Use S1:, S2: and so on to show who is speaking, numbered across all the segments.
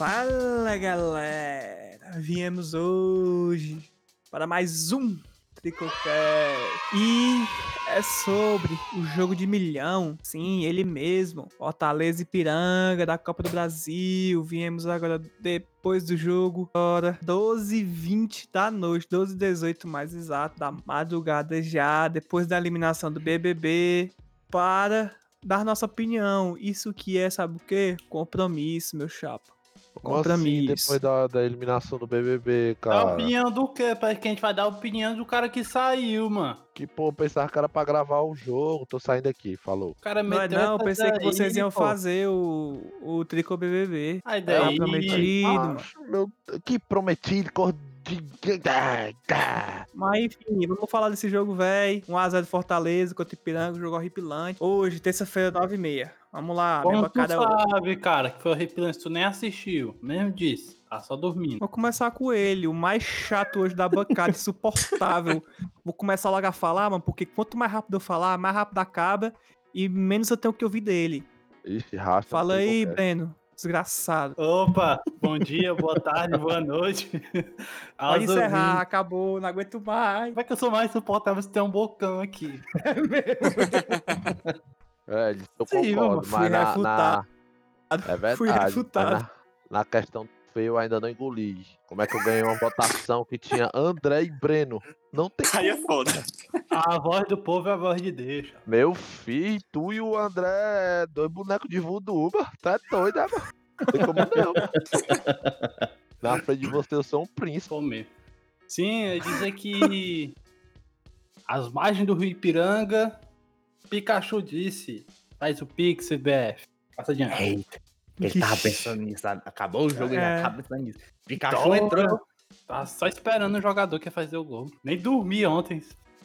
S1: Fala galera, viemos hoje para mais um Tricocast e é sobre o jogo de milhão, sim, ele mesmo, Fortaleza e Piranga da Copa do Brasil. Viemos agora depois do jogo, hora 12h20 da noite, 12h18 mais exato, da madrugada já, depois da eliminação do BBB, para dar nossa opinião. Isso que é, sabe o quê? Compromisso, meu chapa.
S2: Como assim,
S1: Compromisso.
S2: depois da, da eliminação do BBB,
S3: Dá
S2: cara?
S3: opinião do quê? Parece que a gente vai dar opinião do cara que saiu, mano.
S2: Que, pô, pensava que era pra gravar o jogo. Tô saindo aqui, falou.
S3: O cara
S1: Não, é
S3: meteu
S1: não, eu
S3: essa
S1: pensei que vocês iam
S3: pô.
S1: fazer o, o Tricô BBB.
S3: Aí daí,
S1: prometido, mano.
S2: Macho, meu, que prometido, cor. Ah, ah.
S1: Mas enfim, vamos falar desse jogo, véi. 1x0 de Fortaleza contra o Ipiranga, jogo horripilante. Hoje, terça-feira, 9h30. Vamos lá, minha
S3: como tu
S1: é
S3: sabe, cara, que foi horripilante, tu nem assistiu. Mesmo disse, tá só dormindo.
S1: Vou começar com ele, o mais chato hoje da bancada, insuportável. Vou começar logo a falar, mano, porque quanto mais rápido eu falar, mais rápido acaba e menos eu tenho que ouvir dele.
S2: Ixi, racha.
S1: Fala aí,
S2: qual é.
S1: Breno. Desgraçado.
S3: Opa, bom dia, boa tarde, boa noite.
S1: Pode encerrar,
S3: ouvintes.
S1: acabou, não aguento mais.
S3: Como é que eu sou mais suportável se tem um bocão aqui?
S2: É, eu
S1: Sim,
S2: concordo,
S1: mano, fui
S2: mas na, na...
S1: refutado.
S2: É verdade.
S1: Fui
S2: mas
S1: refutado.
S2: Na, na questão do feio, eu ainda não engoli. Como é que eu ganhei uma votação que tinha André e Breno? Não tem
S4: Aí é foda.
S3: A voz do povo é a voz de Deus.
S2: Meu filho, tu e o André, é dois bonecos de voodoo, mano. Tá doido, né, mano? Não tem como não. Na frente de você, eu sou um príncipe.
S3: Sou mesmo. Sim, eu dizer que as margens do Rio Ipiranga, Pikachu disse, faz o Pix, BF. Passa adiante.
S4: Eita, ele tava pensando nisso. sabe? Acabou o jogo, ele
S1: É.
S4: já tava pensando nisso. Pikachu entrou.
S3: Tá só esperando o jogador que ia fazer o gol. Nem dormi ontem,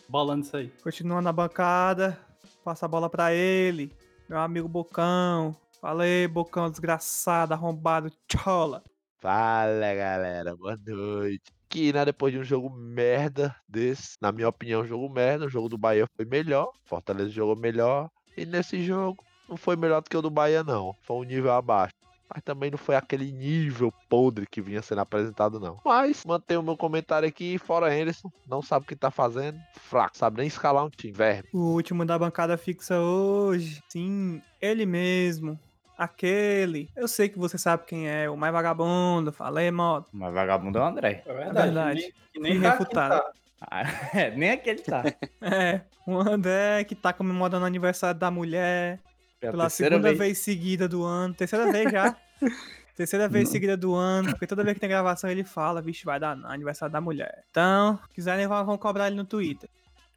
S3: bolando isso aí.
S1: Continua na bancada. Passa a bola pra ele. Meu amigo Bocão. Falei, Bocão, desgraçado, arrombado, chola.
S2: Fala, galera. Boa noite. Que, né, depois de um jogo merda desse, na minha opinião, um jogo merda, o jogo do Bahia foi melhor, Fortaleza jogou melhor, e nesse jogo não foi melhor do que o do Bahia, não. Foi um nível abaixo. Mas também não foi aquele nível podre que vinha sendo apresentado, não. Mas mantenho o meu comentário aqui, fora Anderson, não sabe o que tá fazendo, fraco, sabe nem escalar um time, verme.
S1: O último da bancada fixa hoje. Sim, ele mesmo. Aquele. Eu sei que você sabe quem é, o mais vagabundo. Falei, moto.
S4: Mas vagabundo é o André.
S3: É
S1: verdade.
S3: Nem, que nem
S1: Fui
S3: tá
S1: refutado.
S3: tá.
S4: Ah, é, nem aquele tá.
S1: É, o André que tá comemorando o aniversário da mulher.
S4: Pela,
S1: Pela
S4: terceira
S1: segunda
S4: vez.
S1: vez. seguida do ano. Terceira vez já. Terceira vez seguida do ano. Porque toda vez que tem gravação ele fala, vixe, vai dar não, aniversário da mulher. Então, quiserem, vão vão cobrar ele no Twitter.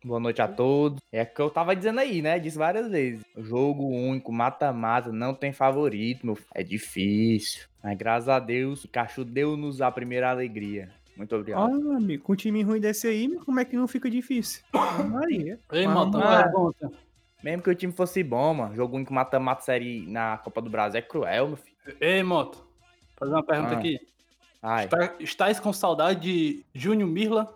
S4: Boa noite a todos. É o que eu tava dizendo aí, né? Disse várias vezes. Jogo único, mata-mata, não tem favorito, meu. filho. É difícil. Mas graças a Deus, Pikachu deu-nos a primeira alegria. Muito obrigado.
S1: Olha, amigo, com um time ruim desse aí, como é que não fica difícil? Maria.
S3: Ei, mano, uma pergunta.
S4: Mesmo que o time fosse bom, mano. Jogo único, mata-mata série na Copa do Brasil é cruel, meu filho.
S3: Ei, Moto, fazer uma pergunta
S4: Ah.
S3: aqui.
S4: Ai,
S3: Está, estás com saudade de Júnior Mirla?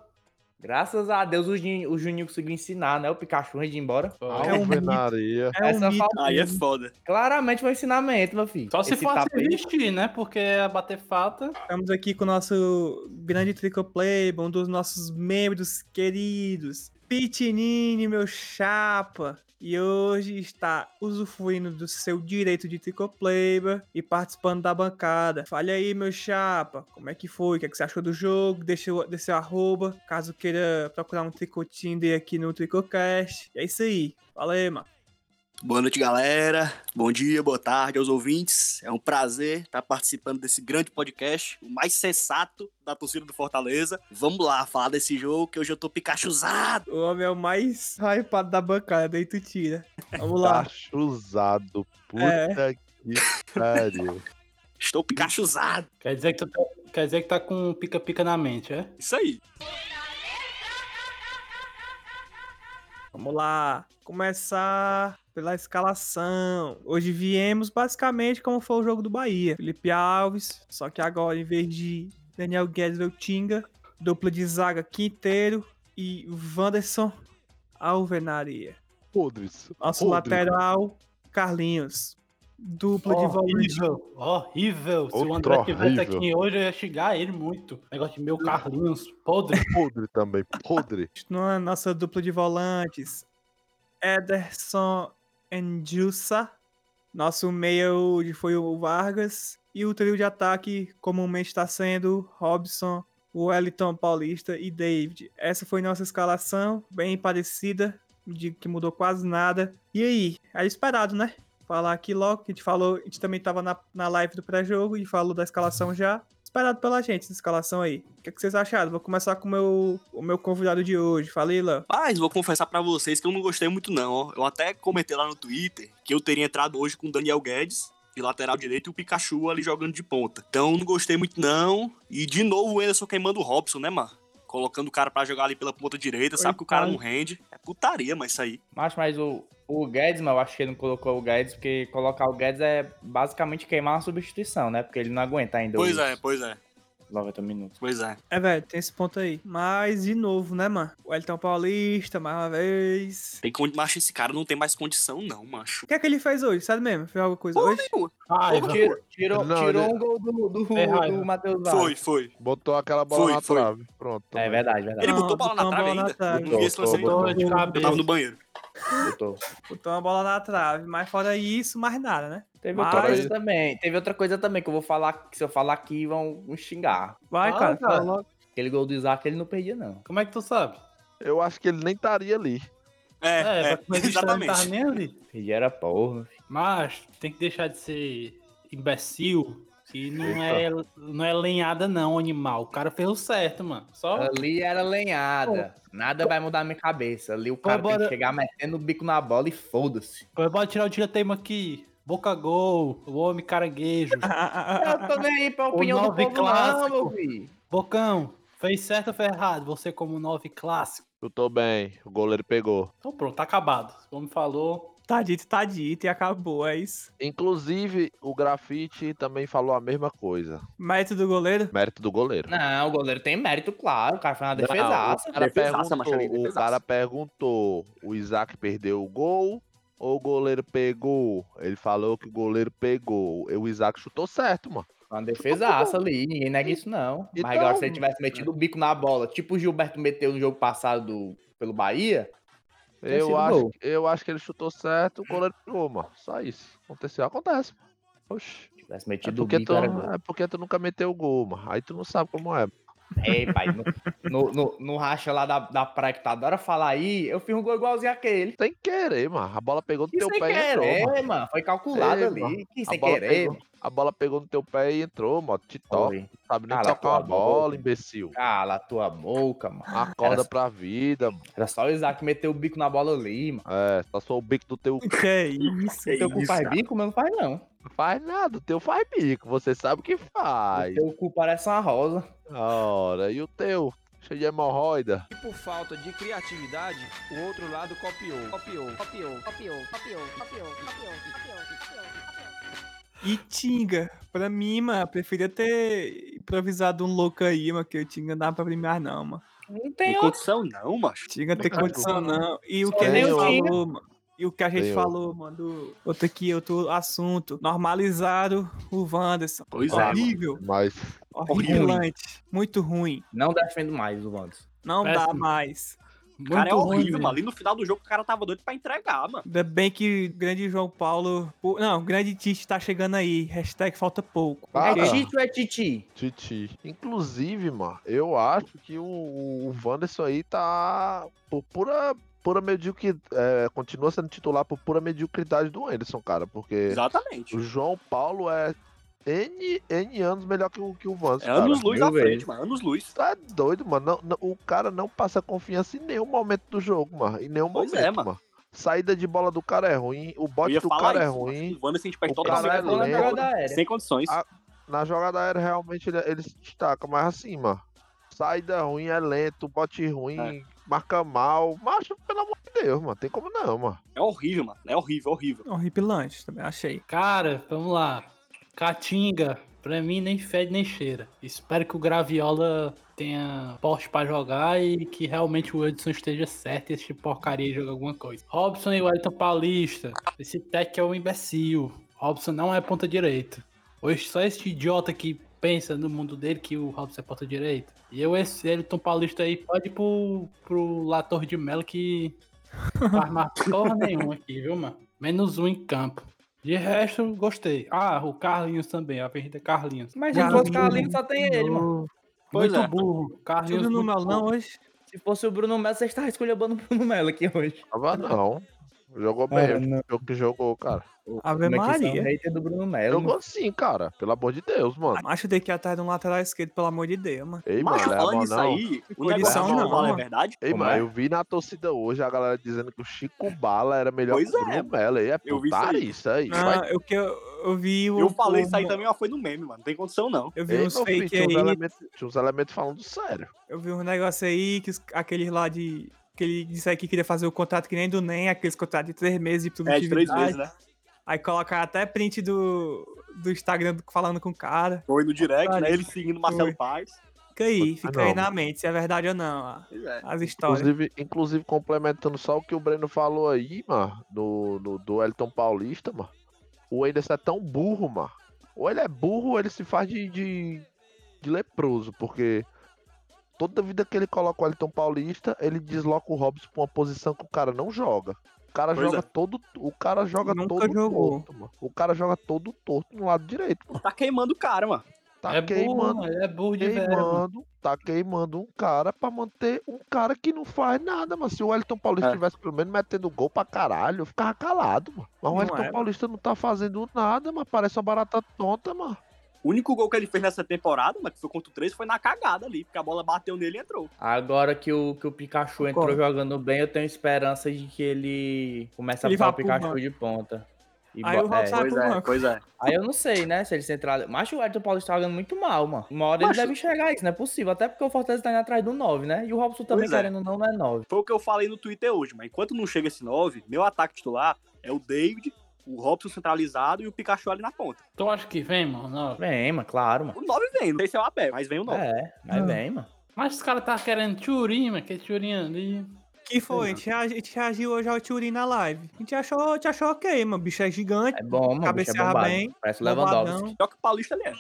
S4: graças a Deus o Juninho, o Juninho conseguiu ensinar, né? O Pikachu antes de ir embora.
S1: É um. É um
S4: Essa
S1: mito.
S4: falta-
S5: Aí é foda.
S4: Claramente foi um ensinamento, meu filho.
S3: Só se for se
S4: tapete-
S3: vestir, né? Porque é bater falta.
S1: Estamos aqui com o nosso grande Tricoplay, um dos nossos membros queridos, Pitinini, meu chapa. E hoje está usufruindo do seu direito de Tricoplayber e participando da bancada. Fale aí, meu chapa, como é que foi? O que, é que você achou do jogo? Deixa, o- seu arroba, caso queira procurar um tricotinder aqui no Tricocast. E é isso aí. Aí, mano.
S5: Boa noite, galera. Bom dia, boa tarde aos ouvintes. É um prazer estar participando desse grande podcast, o mais sensato da torcida do Fortaleza. Vamos lá, falar desse jogo que hoje eu tô pikachuzado.
S1: O homem é o mais hypado da bancada, aí tu tira. Vamos lá.
S2: Tá chuzado. Puta
S1: É.
S2: que pariu.
S5: Estou pikachuzado.
S3: Quer dizer que tu tá, quer dizer que tá com pica-pica na mente, é?
S5: Isso aí.
S1: Vamos lá. Começar pela escalação. Hoje viemos basicamente como foi o jogo do Bahia. Felipe Alves, só que agora em vez de Daniel Guedes ou Tinga, dupla de zaga Quinteiro e Wanderson Alvenaria.
S2: Podres.
S1: Nosso
S2: Podre.
S1: lateral, Carlinhos. Dupla de volante.
S3: Horrível, horrível. Se o André tivesse
S2: horrível.
S3: aqui hoje, eu ia xingar ele muito. Negócio de meu Carlinhos, podre.
S2: Podre também. Podre.
S1: Nossa dupla de volantes, Ederson Endilsa. Nosso meia foi o Vargas. E o trio de ataque comumente está sendo Robson, Wellington Paulista e David. Essa foi nossa escalação, bem parecida. Digo que mudou quase nada. E aí? Era esperado, né? Falar aqui logo, que a gente falou, a gente também tava na, na live do pré-jogo e falou da escalação já. Esperado pela gente essa escalação aí. O que, é que vocês acharam? Vou começar com o meu, o meu convidado de hoje. Falei, Léo.
S5: Mas vou confessar pra vocês que eu não gostei muito não, ó. Eu até comentei lá no Twitter que eu teria entrado hoje com o Daniel Guedes de lateral direito e o Pikachu ali jogando de ponta. Então não gostei muito não. E de novo o Anderson queimando o Robson, né, mano? Colocando o cara pra jogar ali pela ponta direita, sabe que o cara não rende. É putaria, mas isso aí.
S4: Mas, mas o, o Guedes, mas eu acho que ele não colocou o Guedes, porque colocar o Guedes é basicamente queimar uma substituição, né? Porque ele não aguenta ainda
S5: Pois é, pois é,
S4: 90 minutos.
S5: pois é.
S1: É, velho, tem esse ponto aí. Mas, de novo, né, mano? O Elton Paulista, mais uma vez.
S5: Tem condi... Macho, esse cara não tem mais condição, não, macho.
S1: O que é que ele fez hoje? Sabe mesmo? Fez alguma coisa hoje?
S3: Ai,
S5: Porra,
S3: velho.
S4: Tirou, tirou,
S2: Não,
S4: tirou
S2: ele-
S4: um gol do, do,
S3: É raiva.
S4: do Matheus Vargas.
S5: Foi, foi.
S2: Botou aquela bola
S5: Foi,
S2: na
S5: foi.
S2: trave. Pronto.
S4: É verdade, verdade.
S5: Ele
S1: Não,
S5: botou bola na
S1: botou uma
S5: trave
S1: bola na
S5: ainda.
S1: trave.
S5: Não esse lance
S2: Botou,
S5: Eu tava
S3: cabeça.
S5: no banheiro.
S4: Botou.
S1: Botou uma bola na trave. Mas fora isso, mais nada, né?
S4: Teve
S1: Mas-
S4: outra coisa também. Teve outra coisa também que eu vou falar, que se eu falar aqui vão vão xingar.
S1: Vai,
S3: Fala,
S1: cara.
S3: cara.
S1: Fala.
S4: Aquele gol do Isaac ele não perdia, não.
S3: Como é que tu sabe?
S2: Eu acho que ele nem estaria ali.
S5: É, é,
S3: mas ele não tava
S5: exatamente.
S3: nem ali.
S4: Perdia era porra.
S3: Mas tem que deixar de ser imbecil. Que não é, não é lenhada, não, animal. O cara fez o certo, mano. Só.
S4: Ali era lenhada. Nada vai mudar a minha cabeça. Ali o cara tem
S3: bora-
S4: que chegar metendo o bico na bola e foda-se.
S3: Pô, Bora tirar o direteimo aqui. Boca Gol, o homem caranguejo.
S4: Eu tô nem aí pra
S3: O
S4: opinião do
S3: nove
S4: povo, não,
S3: clássico.
S4: meu filho.
S3: Bocão, fez certo ou fez errado? Você como nove clássico.
S2: Chutou bem. O goleiro pegou.
S3: Então pronto, tá acabado. O homem falou.
S1: Tá dito, tá dito e acabou, é isso.
S2: Inclusive, o grafite também falou a mesma coisa.
S1: Mérito do goleiro.
S2: Mérito do goleiro.
S4: Não, o goleiro tem mérito, claro. O cara foi uma
S2: Não,
S4: defesaça.
S2: o, cara
S5: Defesaça,
S2: perguntou, o cara perguntou: o Isaac perdeu o gol ou o goleiro pegou? Ele falou que o goleiro pegou. E o Isaac chutou certo, mano.
S4: Foi uma defesaça ali, ninguém nega isso não.
S2: Então-
S4: Mas agora se ele tivesse metido o bico na bola, tipo o Gilberto meteu no jogo passado do- pelo Bahia,
S2: Eu acho,
S4: gol.
S2: eu acho que ele chutou certo, o goleiro pegou, mano. Só isso. Aconteceu, acontece. Oxi.
S4: se tivesse
S2: É
S4: metido o
S2: porque,
S4: bico,
S2: tu, é porque tu nunca meteu o gol, mano. Aí tu não sabe como é.
S4: Ei, pai, no, no, no- no racha lá da, da praia que tu adora falar aí, eu fiz um gol igualzinho aquele.
S2: Sem querer, mano. A bola pegou no
S4: Que
S2: teu
S4: sem
S2: pé e entrou,
S4: querer,
S2: mano.
S4: mano. Foi calculado
S2: Ei,
S4: ali.
S2: mano. A
S4: sem querer.
S2: pegou, a bola pegou no teu pé e entrou, mano. Te toca. Sabe nem tocar
S4: boca.
S2: bola, imbecil.
S4: Cala a tua boca, mano.
S2: Acorda
S4: Era-
S2: pra vida, mano.
S4: Era só o Isaac meter o bico na bola ali, mano.
S2: É, só o bico do teu.
S1: Que é isso?
S5: Que
S4: Teu
S5: isso,
S4: faz
S5: cara.
S4: bico, mas não faz não.
S2: Não faz nada, o teu faz bico. Você sabe o que
S4: O
S2: faz.
S4: teu cu parece uma rosa.
S2: Ora, e o teu? Cheio de hemorroida.
S6: E por falta de criatividade, o outro lado copiou. Copiou, copiou, copiou, copiou, copiou, copiou, copiou, copiou.
S1: E Tinga, pra mim, mano, eu preferia ter improvisado um louco aí, mano, que o Tinga não dá pra primar, não, mano.
S4: Não
S5: Tem
S4: tem
S5: condição não, macho.
S1: Tinga tem condição, não. E o que
S2: o
S1: falou, mano. E o que a gente
S2: Tem
S1: falou, mano, do outro aqui, outro assunto. Normalizaram o Wanderson.
S5: Pois é.
S1: Horrível,
S2: Mas
S1: horripilante, muito ruim.
S4: Não defendo mais o Wanderson.
S1: Não dá
S3: Péssimo.
S1: mais.
S5: O cara é
S3: Muito ruim,
S5: horrível, mano. Ali no final do jogo o cara tava doido pra entregar, mano.
S1: Ainda bem que o grande João Paulo. o- Não, o grande Tite tá chegando aí. Hashtag falta pouco.
S2: Ah,
S4: é. Tite ou é Titi?
S2: Titi. Inclusive, mano, eu acho que o, o Wanderson aí tá por pura pura mediocridade. É, continua sendo titular por pura mediocridade do Anderson, cara. Porque
S5: Exatamente.
S2: o João Paulo é N, N anos melhor que o, que o Vance.
S5: É
S2: cara.
S5: anos luz
S4: mil
S5: à frente, mano. Anos luz.
S2: Tá doido, mano. Não- não- o cara não passa confiança em nenhum momento do jogo, mano. Em nenhum
S5: Pois
S2: momento,
S5: é, mano.
S2: Saída de bola do cara é ruim, o bote do cara é
S5: isso. mano.
S2: ruim.
S5: O Wanderson a gente perde
S2: O
S5: toda
S2: cara é
S4: Falando da
S2: lento.
S4: jogada aérea.
S5: Sem condições.
S2: Ah, Na jogada aérea, realmente, ele, ele se destaca, mas assim, mano. Saída ruim, é lento, bote ruim,
S5: É.
S2: marca mal. Macho, pelo amor de Deus, mano. Tem como não, mano.
S5: É horrível, mano. É horrível, horrível.
S1: Horripilante, também achei.
S3: Cara, vamos lá. Caatinga, pra mim nem fede nem cheira. Espero que o Graviola tenha porte pra jogar e que realmente o Edson esteja certo e esse porcaria joga alguma coisa. Robson e Wellington Paulista. Esse tech é um imbecil. Robson não é ponta direita. Hoje só esse idiota que pensa no mundo dele que o Robson é ponta direita. E eu, esse Wellington Paulista aí, pode ir pro, pro Lator de Melo que faz mais porra nenhuma aqui, viu, mano? Menos um em campo. De resto, gostei. Ah, o Carlinhos também, a Avenida Carlinhos.
S4: Mas fosse
S1: vi.
S4: Carlinhos, só tem ele, mano.
S5: Pois
S3: muito
S5: é.
S3: burro. Carlinhos
S1: Tudo no
S3: muito
S1: Melo não
S3: burro.
S1: hoje.
S4: Se fosse o Bruno Melo, você estava escolhendo o Bruno Melo aqui hoje.
S2: Tava não. Jogou bem,
S4: Ah,
S2: o
S4: não.
S2: jogo que jogou, cara.
S1: Ave
S4: Como é
S1: Maria.
S4: hater do Bruno Melo.
S2: Jogou sim, cara. Pelo amor de Deus, mano.
S1: Macho tem que ir atrás de um lateral esquerdo, pelo amor de Deus, mano.
S2: Ei,
S5: Mas
S2: mano, é
S5: falando
S2: não.
S5: aí, o negócio
S1: não,
S5: não é verdade.
S2: Ei, mano,
S4: é?
S2: eu vi na torcida hoje a galera dizendo que o Chico Bala era melhor
S5: Pois
S2: que o
S5: é,
S2: Bruno Melo. Aí é
S5: eu vi isso aí.
S2: isso aí.
S1: Não,
S2: Vai-
S1: eu, que eu, eu vi o.
S5: Eu falei isso aí também, mas foi no meme, mano. Não tem condição, não.
S1: Eu vi
S2: Ei,
S1: uns
S2: meu filho,
S1: fake
S2: tinha uns
S1: aí.
S2: elementos, tinha uns elementos falando sério.
S1: Eu vi um negócio aí que aqueles lá de. Que ele disse aí que queria fazer o contrato que nem do NEM, aqueles contratos de três meses de
S5: É, de três
S1: produtividade.
S5: vezes, né?
S1: Aí colocaram até print do, do Instagram do- falando com o cara.
S5: Foi no direct, né? Ele seguindo o Marcelo
S1: foi.
S5: Paz.
S1: Fica aí,
S2: Ah,
S1: fica
S2: não,
S1: aí na
S2: mano.
S1: mente, se é verdade ou não, ó,
S5: é.
S1: as histórias.
S2: Inclusive, inclusive, complementando só o que o Breno falou aí, mano, no, no, do Elton Paulista, mano. O Anderson é tão burro, mano. Ou ele é burro ou ele se faz de, de, de leproso, porque toda vida que ele coloca o Elton Paulista, ele desloca o Robson pra uma posição que o cara não joga. O cara
S5: Pois
S2: joga
S5: é.
S2: todo. O cara joga
S1: Nunca
S2: todo
S1: jogou.
S2: torto, mano. O cara joga todo torto no lado direito, mano.
S5: Tá queimando o cara, mano.
S2: Tá
S3: é burro,
S2: queimando
S3: mano, é burro de velho.
S2: queimando, tá queimando um cara pra manter um cara que não faz nada, mano. Se o Wellington Paulista
S5: É.
S2: tivesse pelo menos metendo gol pra caralho, eu ficava calado, mano. Mas o Wellington
S1: é,
S2: Paulista não tá fazendo nada, mano. Parece uma barata tonta, mano.
S5: O único gol que ele fez nessa temporada, mano, que foi contra o 3, foi na cagada ali, porque a bola bateu nele e entrou.
S4: Agora que o, que o Pikachu entrou
S1: Concordo.
S4: jogando bem, eu tenho esperança de que ele comece a
S1: Ele
S4: botar o Pikachu de ponta. E
S1: Aí
S4: bo-
S1: o
S4: é.
S1: Pro banco.
S5: pois é.
S4: Aí eu não sei, né? Se ele central. Mas o Elton Paulista tá jogando muito mal, mano. Uma hora ele deve enxergar isso, não é possível. Até porque o Fortaleza tá indo atrás do 9, né? E o Robson também,
S5: Pois é.
S4: querendo não, não é 9.
S5: Foi o que eu falei no Twitter hoje, mas enquanto não chega esse 9, meu ataque titular é o David, o Robson centralizado e o Pikachu ali na ponta.
S3: Tu acha que vem, mano? Não.
S4: Vem, mano, claro, mano.
S5: O 9 vem, não sei se é o Abel, mas vem o 9.
S4: É, mas
S1: Ah.
S4: vem, mano.
S3: Mas os caras tá querendo Turim, mano, que Turim ali.
S1: Que foi? A gente, reagi- a gente reagiu hoje ao Turin na live. A gente achou, a gente achou ok, mano. O bicho é gigante.
S4: É bom, mano. é
S1: Cabeceava
S4: bombado.
S1: bem,
S4: Parece o Lewandowski.
S5: Só que o Paulista ele é.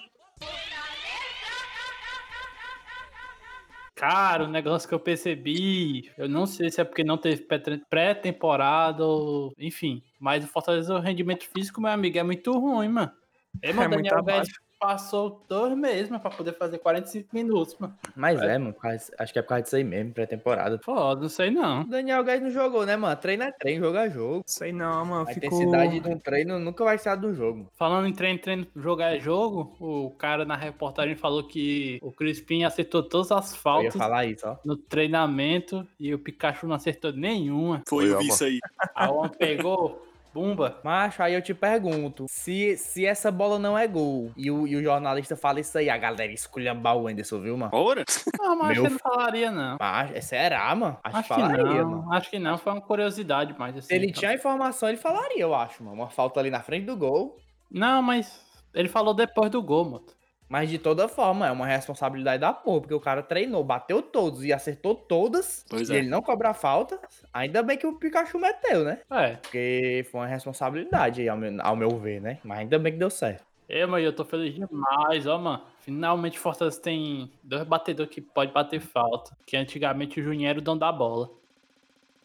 S3: Cara, o negócio que eu percebi, eu não sei se é porque não teve pré- pré-temporada ou. Enfim. Mas o Fortaleza, o rendimento físico, meu amigo, é muito ruim, mano. É,
S1: É
S3: mano,
S1: muito
S3: Daniel
S1: abaixo.
S3: Guedes passou dois meses, mano, pra poder fazer 45 minutos, mano.
S4: Mas é, mano. por causa- Acho que é por causa disso aí mesmo, pré-temporada.
S3: Foda, não sei não.
S4: O Daniel Guedes não jogou, né, mano? Treino é treino, jogo é jogo.
S1: Sei não, mano.
S4: A
S1: Ficou...
S4: intensidade de um treino nunca vai ser a do jogo.
S3: Falando em treino, treino, jogar é jogo, o cara na reportagem falou que o Crispim acertou todas as
S4: Eu ia
S3: faltas
S4: falar isso, ó.
S3: no treinamento e o Pikachu não acertou nenhuma.
S5: Foi, eu vi isso aí.
S3: A homem pegou, bumba.
S4: Macho, aí eu te pergunto, se, se essa bola não é gol e o, e o jornalista fala isso aí, a galera esculhambar o Anderson, viu, mano?
S5: Ora,
S3: Não, mas acho
S4: Meu
S3: que não falaria, não.
S4: Macho, é será, mano? Acho,
S3: Acho
S4: que
S3: que
S4: falaria,
S3: não,
S4: mano.
S3: acho que não, foi uma curiosidade mais assim.
S4: Se ele
S3: então.
S4: tinha a informação, ele falaria, eu acho, mano. Uma falta ali na frente do gol.
S3: Não, mas ele falou depois do gol, moto.
S4: Mas de toda forma, é uma responsabilidade da porra, porque o cara treinou, bateu todos e acertou todas.
S5: Pois
S4: e
S5: é.
S4: ele não cobra falta. Ainda bem que o Pikachu meteu, né?
S3: É,
S4: Porque foi uma responsabilidade aí, ao meu, ao meu ver, né? Mas ainda bem que deu certo.
S3: eu, mano, eu tô feliz demais, ó, mano. Finalmente o Fortaleza tem dois batedores que pode bater falta. Que antigamente o Juninho era o dono da bola.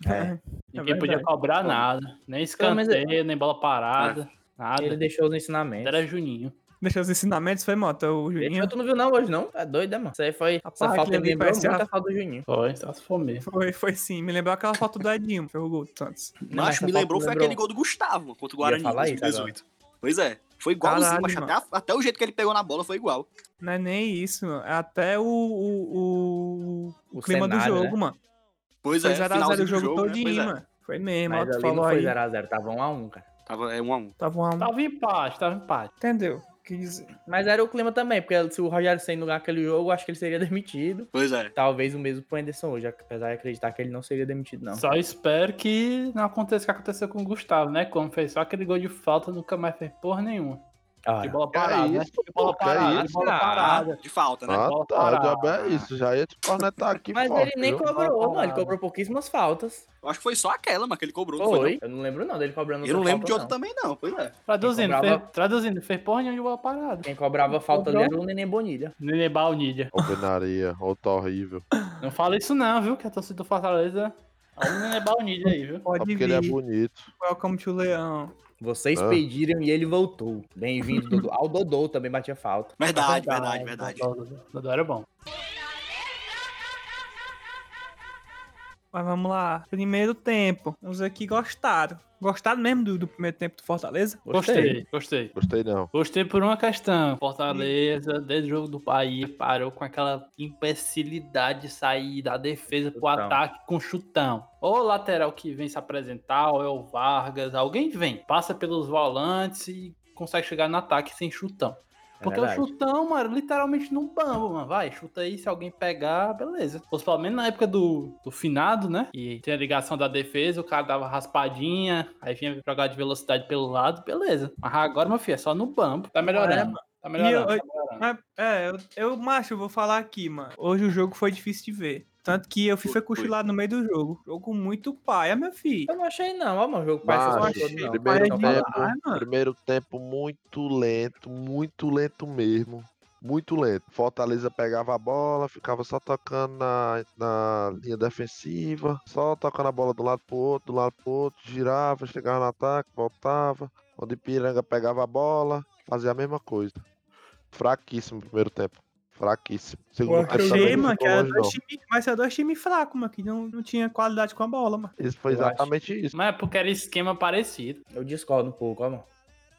S4: É.
S3: Ninguém
S1: É
S3: podia cobrar nada. Nem escanteio, nem bola parada. Nada.
S4: Ele deixou os ensinamentos.
S3: Era Juninho.
S1: Deixou os ensinamentos, foi, Mota, o Juninho?
S4: Tu não viu não hoje, não? É doido, né, mano? Isso aí foi...
S1: Rapaz,
S4: Essa falta me lembrou muito
S1: a-
S4: a falta do Juninho.
S3: Foi, for mesmo.
S1: Foi, foi sim. Me lembrou aquela foto do Edinho, foi o gol do Santos.
S4: Essa
S5: me lembrou foi
S4: lembrou.
S5: aquele gol do Gustavo contra o Guarani em
S4: falar isso
S5: 2018. Pois é. Foi igualzinho,
S1: Caralho,
S5: mas até, a- até o jeito que ele pegou na bola foi igual.
S1: Não é nem isso, mano. É até o, o, o, o clima do
S4: cenário,
S1: jogo,
S4: né?
S1: mano.
S5: Pois
S1: Foi
S5: é,
S1: 0x0 o jogo,
S5: do jogo, né?
S1: todinho,
S5: Pois é.
S1: mano. Foi mesmo, ó,
S4: Mas
S1: tu
S4: ali
S1: falou
S4: não foi
S1: aí.
S4: 0x0, tava 1x1, cara.
S5: Tava é um a um.
S1: Tava uma...
S3: Tava empate, tava empate.
S1: Entendeu? Quer dizer...
S4: Mas era o clima também, porque se o Rogério Senna não ganhar aquele jogo, eu acho que ele seria demitido.
S5: Pois é.
S4: Talvez o mesmo pro Anderson hoje, apesar de acreditar que ele não seria demitido, não.
S3: Só espero que não aconteça o que aconteceu com o Gustavo, né? Como fez só aquele gol de falta, nunca mais fez porra nenhuma.
S4: Ah,
S3: De bola
S2: Que é
S3: parada, né?
S2: isso,
S3: De bola parada,
S2: é
S3: de bola
S4: isso?
S3: parada.
S5: De falta, né?
S2: Ah, tá,
S3: parada.
S2: é isso. Já ia te cornetar aqui
S4: Mas
S2: forte,
S4: ele nem
S2: viu?
S4: cobrou, mano. Ele
S3: parada.
S4: cobrou pouquíssimas faltas.
S5: Eu acho que foi só aquela, mano, que ele cobrou. não
S4: Foi.
S5: não?
S4: Eu não lembro não dele cobrando
S5: Eu não lembro de
S4: falta,
S5: outro também, não. Pois é.
S3: Traduzindo,
S4: cobrava-
S3: fez, traduzindo, fez porra nenhuma de bola parada.
S4: Quem cobrava falta ali era o Neném Bonilha.
S3: Nenê Baunilha.
S2: Alvenaria, outro horrível.
S3: Não fala isso não, viu? Que a torcida do Fortaleza... Olha o Nenê Baunilha aí, viu?
S2: Só
S1: Pode
S2: porque ele é
S1: vir.
S2: bonito.
S1: Welcome to Leão.
S4: Vocês
S2: Ah.
S4: pediram e ele voltou. Bem-vindo, Dodô. Ao Dodô também batia falta.
S5: Verdade, verdade, verdade.
S3: Dodô era bom.
S1: Mas vamos lá. Primeiro tempo. Uns aqui gostaram. Gostaram mesmo do, do primeiro tempo do Fortaleza?
S3: Gostei, gostei.
S2: Gostei não.
S3: Gostei por uma questão. Fortaleza, desde o jogo do Bahia, parou com aquela imbecilidade de sair da defesa pro
S4: Chutão.
S3: ataque com chutão. Ou o lateral que vem se apresentar, ou é o Vargas, alguém vem, passa pelos volantes e consegue chegar no ataque sem chutão.
S4: É
S3: Porque o
S4: verdade.
S3: chutão, mano, literalmente no bambo, mano. Vai, chuta aí, se alguém pegar, beleza. Ou pelo menos na época do, do finado, né? E tem a ligação da defesa, o cara dava raspadinha, aí vinha jogar de velocidade pelo lado, beleza. Mas agora, meu filho, é só no bambo. Tá melhorando. Tá melhorando.
S1: eu-
S3: tá melhorando.
S1: É, eu, eu, macho, eu vou falar aqui, mano. Hoje o jogo foi difícil de ver. Tanto que eu fui
S5: Foi,
S1: foi cochilar no meio do jogo. Jogo muito paia, meu filho.
S4: Eu não achei não, ó, mano. Jogo parece
S2: Mas,
S4: todo, não.
S2: primeiro
S4: Não,
S1: tempo-.
S2: Primeiro tempo muito lento, muito lento mesmo. Muito lento. Fortaleza pegava a bola, ficava só tocando na, na linha defensiva, só tocando a bola do lado pro outro, do lado pro outro, girava, chegava no ataque, voltava. Quando Ipiranga pegava a bola, fazia a mesma coisa. Fraquíssimo o primeiro tempo. Fraquíssimo. Segundo tempo
S1: Achei, mano, que era dois times, mas era dois times fracos, mano, que não, não tinha qualidade com a bola, mano.
S2: Isso foi
S4: Eu
S2: exatamente isso.
S3: Mas é porque era esquema parecido.
S4: Eu discordo um pouco, ó, mano.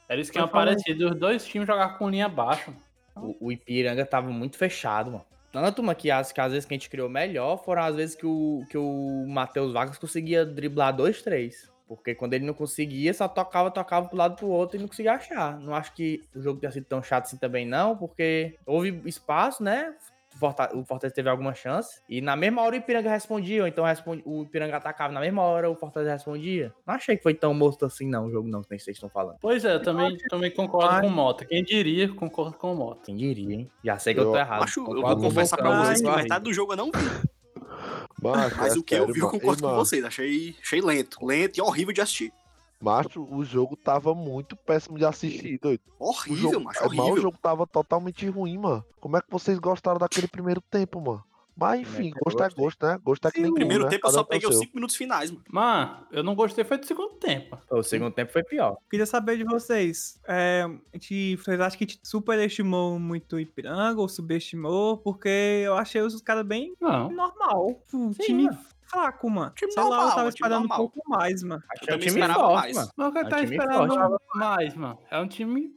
S3: Era esquema
S1: Eu falei.
S3: parecido. Os dois times jogavam com linha baixa.
S4: O, o Ipiranga tava muito fechado, mano. Tanto, mano, que as, que as vezes que a gente criou melhor foram as vezes que o, que o Matheus Vargas conseguia driblar dois, três. Porque quando ele não conseguia, só tocava, tocava pro lado pro outro e não conseguia achar. Não acho que o jogo tenha sido tão chato assim também, não, porque houve espaço, né? O Forta- O Fortaleza teve alguma chance. E na mesma hora o Ipiranga respondia, ou então o Ipiranga atacava na mesma hora, o Fortaleza respondia. Não achei que foi tão morto assim, não, o jogo, não, que nem vocês estão falando.
S3: Pois é, eu também, também concordo com o Mota. Quem diria, concordo com o Mota.
S4: Quem diria, hein? Já sei que eu,
S2: Eu
S4: tô errado.
S5: Acho, eu vou confessar pra vocês que metade do jogo eu não vi.
S2: Mas,
S5: Mas
S2: é
S5: o que eu
S2: sério,
S5: vi, eu concordo com vocês. Achei, achei lento. Lento e horrível de assistir.
S2: Macho, o jogo tava muito péssimo de assistir, doido. O
S5: Horrível,
S2: jogo,
S5: macho,
S2: é, mas o
S5: horrível.
S2: jogo tava totalmente ruim, mano. Como é que vocês gostaram daquele primeiro tempo, mano? Mas enfim,
S4: eu
S2: gosto é gosto, né? Gosto é que nem
S5: Primeiro
S2: né?
S5: tempo eu só
S2: um
S5: peguei os
S2: seu.
S5: 5 minutos finais, mano.
S3: Mano, eu não gostei foi do segundo tempo.
S4: O segundo tempo foi pior.
S1: Queria saber de vocês. É, a gente, vocês acham que a gente superestimou muito o Ipiranga ou subestimou? Porque eu achei os caras bem
S3: Não.
S1: normal. O
S4: Sim,
S1: time
S4: mano.
S1: fraco, mano.
S5: Time
S1: Sei lá, eu
S5: normal,
S1: tava
S5: time
S1: esperando
S5: normal.
S1: um pouco mais, mano.
S4: Achei
S5: também
S4: um time
S5: esperava
S4: forte,
S5: mais.
S4: mano.
S3: Mas o que
S4: É um
S3: tá
S4: time
S3: esperando
S4: forte.
S3: mais, mano? É um time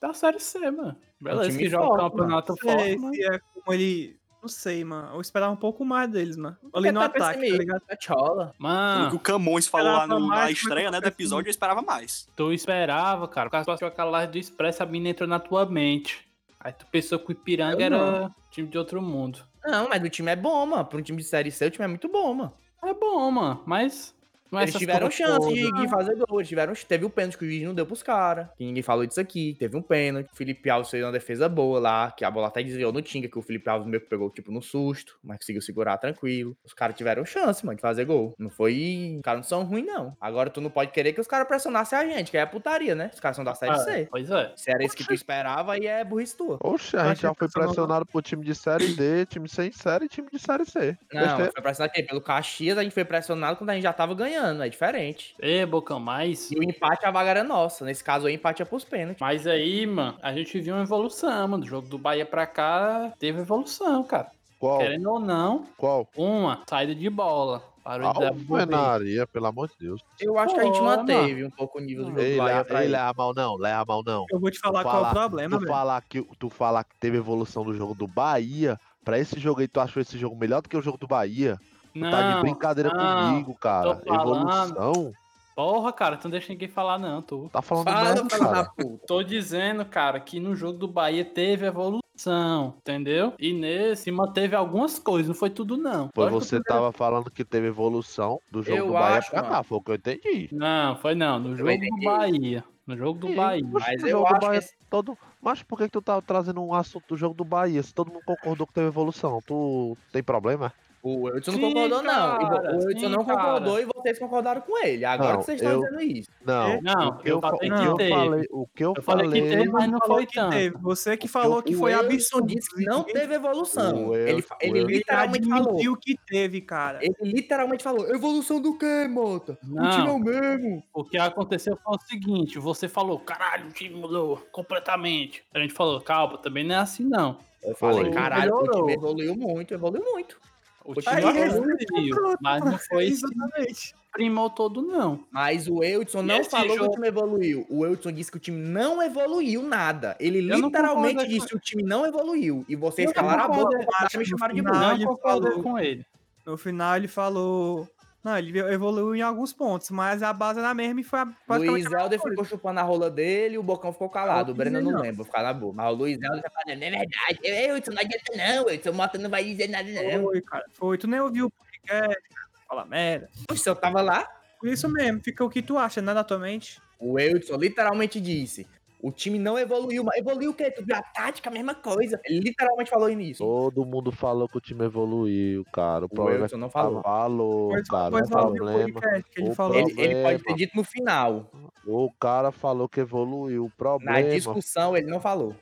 S3: da Série C, mano. Beleza,
S4: time
S3: que joga o
S4: forte,
S3: campeonato
S1: Não
S3: forte, mano.
S1: se é como ele. Não sei, mano. Eu esperava um pouco mais deles, mano. Ali
S4: que
S1: no
S4: tá
S1: ataque, tá ligado?
S4: Chola.
S3: Mano,
S5: o Camões falou lá no- na
S1: mais,
S5: estreia,
S1: mas
S5: né, do episódio, eu esperava mais.
S3: tu esperava, cara. O cara passou aquela live do Expresso, a mina entrou na tua mente. Aí tu pensou que o Ipiranga
S4: Eu
S3: era time de outro mundo.
S4: Não, mas o time é bom, mano. Pra um time de Série C, o time é muito bom, mano.
S3: É bom, mano, mas. Não é
S4: Eles tiveram chance de, de fazer gol. Eles tiveram, teve um pênalti que o juiz não deu pros caras. Que ninguém falou disso aqui. Teve um pênalti. O Felipe Alves fez uma defesa boa lá. Que a bola até desviou no Tinga. Que o Felipe Alves meio que pegou, tipo, no susto. Mas conseguiu segurar tranquilo. Os caras tiveram chance, mano, de fazer gol. Não foi. Os caras não são ruins, não. Agora tu não pode querer que os caras pressionassem a gente. Que é putaria, né? Os caras são da Série
S3: Ah,
S4: C.
S3: Pois é.
S4: Se era isso que tu esperava, aí é burrice tua.
S2: Oxe, a gente já foi
S1: tá
S2: pressionado por time de série D, time sem série e time de série C.
S4: Não, foi pressionado quem? Pelo Caxias, a gente foi pressionado quando a gente já tava ganhando. Ano, é diferente.
S3: Ê, Bocão, mas.
S4: E o empate, a vaga era nossa. Nesse caso, o empate é pros pênaltis.
S3: Mas aí, mano, a gente viu uma evolução, mano. Do jogo do Bahia pra cá, teve evolução, cara.
S2: Qual?
S3: Querendo ou não,
S2: Qual?
S3: uma saída de bola. De dar
S2: Alvenaria, pelo amor de Deus.
S4: Eu acho que a gente manteve um pouco o nível do jogo do
S2: Ei,
S4: Bahia
S2: leva,
S4: pra
S2: ei,
S4: ele.
S2: leva a mão não, leva a mão não.
S1: Eu vou te falar
S2: Tu
S1: qual é o problema,
S2: tu
S1: velho.
S2: falar que Tu falar que teve evolução do jogo do Bahia, pra esse jogo aí tu achou esse jogo melhor do que o jogo do Bahia?
S3: Não,
S2: tá de brincadeira
S3: não,
S2: comigo, cara.
S3: tô.
S2: Evolução?
S3: Porra, cara, tu não deixa ninguém falar, não, tu.
S2: Tá falando
S4: Fala,
S2: merda, cara.
S3: Tô dizendo, cara, que no jogo do Bahia teve evolução, entendeu? E nesse manteve algumas coisas, não foi tudo, não.
S2: Foi
S3: Lógico que
S2: você
S3: primeiro-
S2: tava falando que teve evolução do jogo
S4: Eu
S2: do Bahia
S4: acho,
S2: pra cá, foi o que eu entendi.
S3: Não, foi não. No jogo do
S4: entendi.
S3: Bahia. No jogo do
S2: Sim,
S3: Bahia.
S4: Mas eu
S2: jogo do
S4: acho que
S2: Bahia
S4: esse-
S2: todo. Mas por que, que tu tá trazendo um assunto do jogo do Bahia? Se todo mundo concordou que teve evolução, tu tem problema?
S4: O Edson não concordou, não.
S3: Cara,
S4: o Edson
S3: sim,
S4: não
S3: cara.
S4: concordou e vocês concordaram com ele. Agora
S2: Não,
S4: que vocês estão
S2: eu-
S4: dizendo isso.
S2: Não,
S3: Não,
S2: o que
S3: eu
S2: eu, fa-
S3: falei
S2: o
S1: que
S2: que eu
S3: teve.
S2: falei, o que eu
S3: Eu falei que
S2: falei,
S3: teve, mas não
S1: falou
S3: foi
S1: que
S3: tanto.
S1: teve. Você que falou que
S4: O
S1: foi absurdo.
S4: disse que não teve evolução.
S2: O
S4: ele ele
S2: o
S4: literalmente falou.
S1: admitiu que teve, cara.
S4: Ele literalmente falou, evolução do quê, Mota? O time é
S3: Não.
S4: o mesmo.
S3: O que aconteceu foi o seguinte, você falou, caralho, o time mudou completamente. A gente falou, calma, também não é assim não.
S4: Eu falei,
S2: Foi.
S4: caralho, o time evoluiu muito, evoluiu muito.
S3: O
S4: Aí,
S3: time
S4: aí,
S3: evoluiu, mas não foi
S1: Exatamente.
S3: primou todo não.
S4: Mas o Eudson não falou que
S3: jogo-
S4: o time evoluiu. O Eudson disse que o time não evoluiu nada. Ele
S3: Eu
S4: literalmente disse que o time não evoluiu. E vocês
S3: Eu
S4: calaram a boca e me chamaram de
S1: Não,
S4: burro.
S3: Não
S1: ele falou-
S3: com ele.
S1: No final ele falou. Não, ele evoluiu em alguns pontos, mas a base era a mesma e foi a,
S4: Luiz Helder ficou chupando a rola dele e o Bocão ficou calado. O Breno não
S1: não.
S4: lembra, ficar na boa. Mas o Luiz Helder tá falando, não é verdade. Eudson, não adianta não, Eudson Mota não vai dizer nada não.
S1: Foi, cara. Foi. Tu nem ouviu o podcast. Fala merda.
S4: Poxa, eu tava lá.
S1: Isso mesmo, fica o que tu acha, né, na tua mente.
S4: O Eudson literalmente disse. O time não evoluiu, mas evoluiu o quê? Tu viu a tática, a mesma coisa. Ele literalmente falou isso.
S2: todo mundo falou que o time evoluiu, cara. O, problema é que
S4: não falou.
S2: Falou,
S1: Pois,
S2: cara. o
S1: não o
S2: problema.
S1: ele
S2: o
S1: falou.
S4: Ele, ele pode
S2: problema-
S4: ter dito no final.
S2: O cara falou que evoluiu. O
S4: Na
S2: problema.
S4: discussão, ele não falou.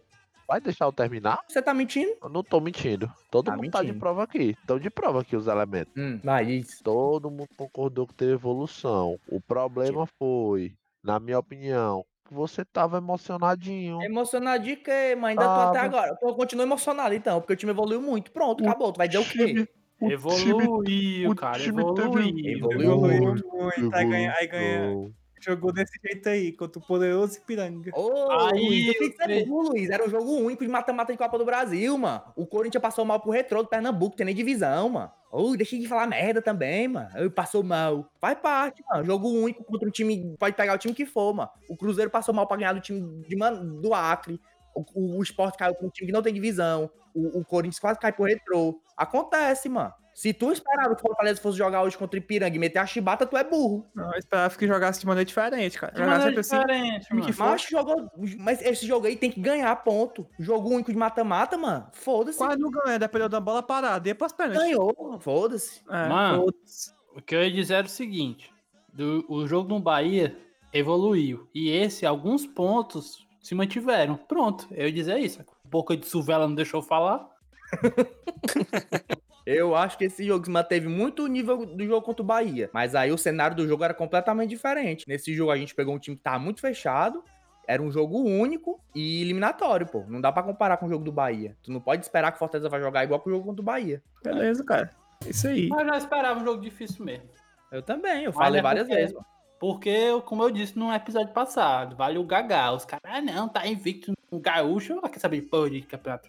S2: Vai deixar eu terminar?
S4: Você tá mentindo?
S2: Eu não tô mentindo. Todo
S4: Tá
S2: mundo tá de
S4: mentindo.
S2: prova aqui. Estão de prova aqui os elementos.
S4: Hum, isso.
S2: Todo mundo concordou que teve evolução. O problema foi, na minha opinião, você tava emocionadinho.
S4: Emocionado de quê, mãe? Ainda tô
S2: Ah,
S4: até
S2: mas-
S4: agora. Eu continuo emocionado, então, porque o time evoluiu muito. Pronto,
S2: O
S4: acabou. Tu vai dizer o quê?
S2: time- o time-
S3: Evoluiu,
S2: o
S3: cara,
S2: time teve-
S3: evoluiu.
S4: Evoluiu
S1: Evoluiu
S4: muito.
S1: muito. Aí ganha, aí ganha. Jogou desse jeito aí, contra o poderoso Ipiranga.
S4: Ô,
S3: Aí,
S4: Luiz, eu fiquei
S3: Luiz.
S4: burro, Luiz. Era um jogo único de mata-mata de Copa do Brasil, mano. O Corinthians passou mal pro retrô do Pernambuco, tem nem divisão, mano. Ô, deixa de falar merda também, mano. Passou mal. Faz parte, mano. Jogo único contra um time. Pode pegar o time que for, mano. O Cruzeiro passou mal pra ganhar do time de Man- do Acre. O, o, o Sport caiu com um time que não tem divisão. O, o Corinthians quase cai pro retrô. Acontece, mano. Se tu esperava que o Fortaleza fosse jogar hoje contra o Ipiranga e meter a chibata, tu é burro.
S1: Não, eu esperava que jogasse de maneira diferente, cara.
S3: De
S1: Jogasse
S3: maneira
S1: assim.
S3: diferente,
S1: time
S3: mano.
S4: Mas jogou. Mas esse jogo aí tem que ganhar ponto. Jogo único de mata-mata, mano. Foda-se.
S1: Quase não ganha, dependeu da bola parada. Deu pras pênaltis.
S4: Ganhou, foda-se.
S1: É,
S3: Mano.
S1: foda-se.
S3: O que eu ia dizer era o seguinte: do- o jogo no Bahia evoluiu. E esse, alguns pontos se mantiveram. Pronto, eu ia dizer isso. Boca de Suvela não deixou eu falar.
S4: Eu acho que esse jogo se manteve muito o nível do jogo contra o Bahia. Mas aí o cenário do jogo era completamente diferente. Nesse jogo a gente pegou um time que tava muito fechado. Era um jogo único e eliminatório, pô. Não dá pra comparar com o jogo do Bahia. Tu não pode esperar que o Fortaleza vai jogar igual que o jogo contra o Bahia.
S1: Beleza, cara. Isso aí.
S3: Mas eu já esperava um jogo difícil mesmo.
S4: Eu também, eu
S3: Mas
S4: falei
S3: é
S4: várias
S3: porque-
S4: vezes. mano.
S3: Porque, como eu disse no episódio passado, vale o Gagá. Os caras, ah, não, tá invicto no gaúcho. Ah, quer saber de porra de campeonato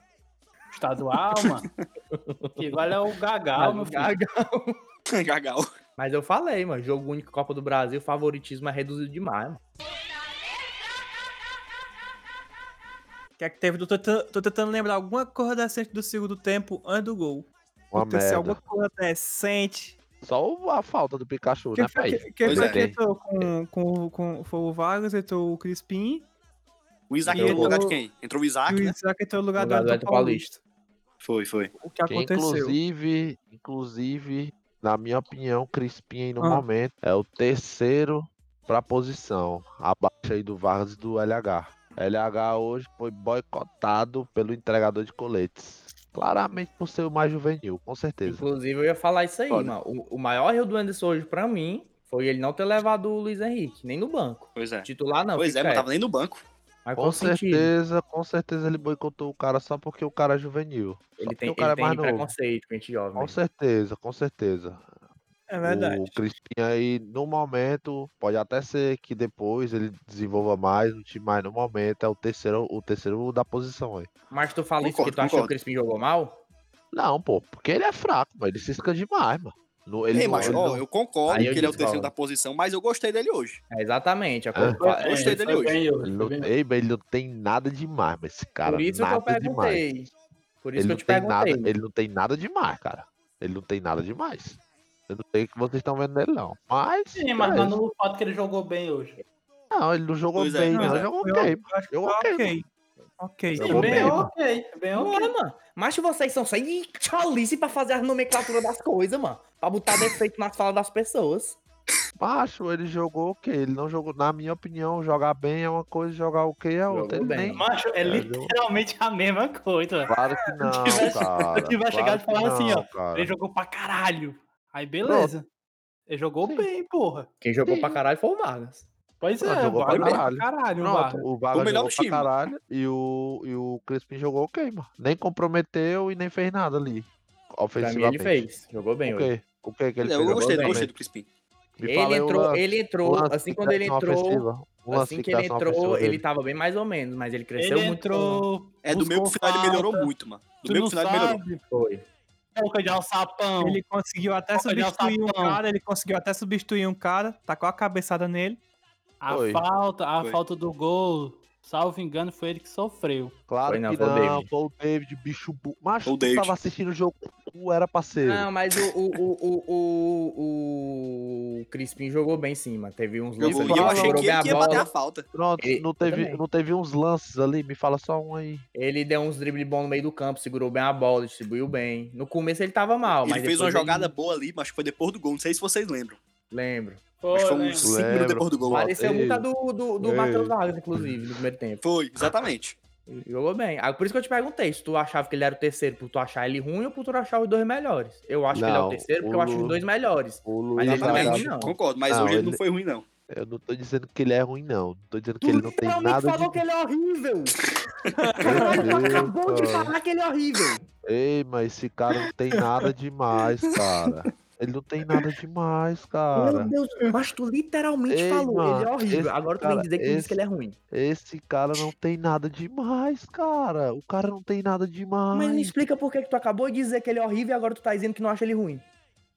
S3: estadual, mano? Que vale é o Gagá, meu filho.
S4: Gaga-
S5: Gagal.
S4: Mas eu falei, mano. Jogo único Copa do Brasil, favoritismo é reduzido demais, mano.
S1: O que é que teve? Tô tentando, tô tentando lembrar alguma coisa decente do segundo tempo antes do gol.
S2: Uma
S1: Aconteceu alguma
S2: merda.
S1: coisa decente.
S2: Só a falta do Pikachu,
S1: Quem
S2: né,
S1: foi
S2: pai?
S1: que, quem
S5: Pois
S1: foi
S5: é.
S1: que entrou com, com, com. Foi o Vargas, entrou o Crispim.
S5: O Isaac entrou no lugar de quem? Entrou o Isaac,
S1: o
S5: né?
S1: Isaac entrou no lugar do
S4: Paulista.
S1: Paulista.
S5: Foi, foi.
S1: O que
S2: Que,
S1: aconteceu?
S2: inclusive, inclusive, na minha opinião, Crispim aí no
S1: Ah.
S2: momento é o terceiro pra posição, abaixo aí do Vargas e do LH. LH hoje foi boicotado pelo entregador de coletes. Claramente por ser o mais juvenil, com certeza.
S4: Inclusive, eu ia falar isso aí,
S2: Olha.
S4: mano. O, o maior erro do Anderson hoje, pra mim, foi ele não ter levado o Luiz Henrique, nem no banco.
S5: Pois é.
S4: Titular não.
S5: Pois é, mas
S4: quieto.
S5: tava nem no banco.
S4: Mas
S2: Com
S4: faz sentido.
S2: certeza, com certeza ele boicotou o cara só porque o cara é juvenil.
S4: Ele tem,
S2: o cara
S4: ele
S2: é
S4: tem
S2: mais novo.
S4: preconceito com gente jovem.
S2: Com certeza, com certeza.
S1: É verdade.
S2: O Crispim aí, no momento, pode até ser que depois ele desenvolva mais no time, mas no momento é o terceiro, o terceiro da posição aí.
S4: Mas tu fala isso
S5: Concordo,
S4: porque tu achou que o. Crispim jogou mal?
S2: Não, pô, porque ele é fraco, mas ele cisca demais, mano. No, ele
S5: Ei, mas,
S2: ele
S5: ó, eu concordo
S4: Aí eu
S5: que ele é o terceiro da posição, mas eu gostei dele hoje.
S4: É, exatamente.
S2: É.
S5: Eu gostei dele
S3: foi
S5: hoje.
S3: bem
S2: ele
S3: foi
S2: não,
S3: bem
S2: ei, mas ele não tem nada demais, mas esse cara
S4: Por isso que eu
S2: nada demais.
S4: perguntei. Por isso
S2: Ele
S4: que eu
S2: não
S4: te
S2: tem
S4: perguntei.
S2: nada, ele não tem nada demais, cara. Ele não tem nada demais. Eu não sei o que vocês estão vendo nele, não. Mas.
S3: Sim, mas
S2: é
S3: não
S2: isso.
S3: no fato que ele jogou bem hoje.
S2: Não, ele não jogou
S5: Pois é,
S2: bem, não.
S5: é.
S2: Jogou
S1: Eu-
S2: ok.
S1: eu acho que
S2: Jogou
S1: foi
S2: ok.
S1: Ok.
S2: Jogou
S3: bem,
S2: bem,
S3: ok, bem ok.
S4: Bora, mano. Mas vocês são só chalice pra fazer a nomenclatura das coisas, mano. Pra botar defeito nas falas das pessoas.
S2: Macho, ele jogou ok. Ele não jogou, na minha opinião, jogar bem é uma coisa, jogar ok é outra.
S4: Jogou
S2: Ele
S4: bem.
S2: nem.
S3: Macho, é
S2: É,
S3: literalmente a mesma coisa.
S2: Claro que não,
S3: tivesse-
S2: cara.
S3: se tivesse
S2: claro
S3: chegado e falar assim, ó,
S2: cara.
S3: Ele jogou pra caralho. Aí beleza. Ele jogou
S2: Sim.
S3: bem, porra.
S4: Quem jogou
S2: Sim.
S4: pra caralho foi o Vargas.
S3: Pois é,
S2: jogou
S3: o
S2: pra caralho.
S3: caralho. o
S2: Pronto, o Vargas
S5: O melhor
S2: jogou
S5: time.
S2: caralho e o, e o Crispim jogou ok, mano. Nem comprometeu e nem fez nada ali.
S4: Pra mim
S2: Ofensivamente.
S4: ele fez. Jogou bem
S2: O
S4: hoje.
S2: quê? O que que ele
S5: Eu
S2: fez?
S5: gostei,
S4: bem.
S5: gostei do Crispim.
S2: Me
S4: Ele entrou,
S2: lance-
S4: ele entrou, assim quando ele entrou, assim que ele entrou, ele tava bem mais ou menos, mas ele cresceu
S3: Ele
S4: muito.
S3: entrou.
S5: É, do meio pro final ele melhorou muito, mano. Do meio pro final ele melhorou.
S3: sabe.
S4: Foi.
S3: Boca de alçapão.
S1: Ele conseguiu até
S3: Boca
S1: substituir um cara, ele conseguiu até substituir um cara, tacou a cabeçada nele.
S3: A
S2: Foi.
S3: falta, a
S5: Foi.
S3: falta do gol, salvo engano, foi ele que sofreu.
S2: Claro
S4: Foi não,
S2: que
S4: foi o
S2: não,
S4: David.
S2: foi o David, bicho bu... Macho,
S5: Foi o
S2: tu
S5: David.
S2: tava assistindo o jogo, tu era parceiro.
S4: Não, mas o, o, o, o, o, o Crispim jogou bem sim, mano. Teve uns lances ali
S5: eu achei
S4: segurou
S5: que
S4: bem
S5: ele
S4: a
S5: que ia bater a
S4: bola.
S5: falta.
S2: Pronto,
S4: Ele-
S2: não, teve,
S4: também.
S2: não teve uns lances ali, me fala só um aí.
S4: Ele deu uns dribles bons no meio do campo, segurou bem a bola, distribuiu bem. No começo ele tava mal, mas
S5: Ele fez uma
S4: depois
S5: jogada
S4: ele-
S5: boa ali, mas foi depois do gol. Não sei se vocês lembram.
S4: Lembro.
S5: Mas foi
S3: né?
S5: uns 5
S2: Lembro.
S5: minutos depois do gol.
S4: Pareceu
S2: Ei.
S4: muito a do, do, do. Matheus Vargas, inclusive, no primeiro tempo.
S5: Foi, exatamente.
S4: Jogou bem. Ah, Por isso que eu te perguntei, se tu achava que ele era o terceiro por tu achar ele ruim ou por tu achar os dois melhores. Eu acho que ele é o
S2: Não,
S4: terceiro porque eu
S2: o
S4: acho os dois melhores. Mas ele não é ruim, não.
S5: Concordo, mas
S2: Não,
S5: hoje ele
S2: ele-
S5: não foi ruim, não.
S2: Eu não tô dizendo que ele é ruim, não. Não tô dizendo que
S4: Tu
S2: ele não tem nada
S4: falou
S2: de...
S4: que ele é horrível. Caralho, tu acabou de falar que ele é horrível.
S2: Ei, mas esse cara não tem nada demais, cara. Ele não tem nada demais, cara.
S4: Meu Deus, mas tu literalmente
S2: Ei,
S4: falou, ele é
S2: mano,
S4: horrível. Agora tu vem
S2: cara-
S4: dizer que
S2: esse-
S4: que ele é ruim.
S2: Esse cara não tem nada demais, cara. O cara não tem nada demais.
S4: Mas me explica por que que tu acabou de dizer que ele é horrível e agora tu tá dizendo que não acha ele ruim.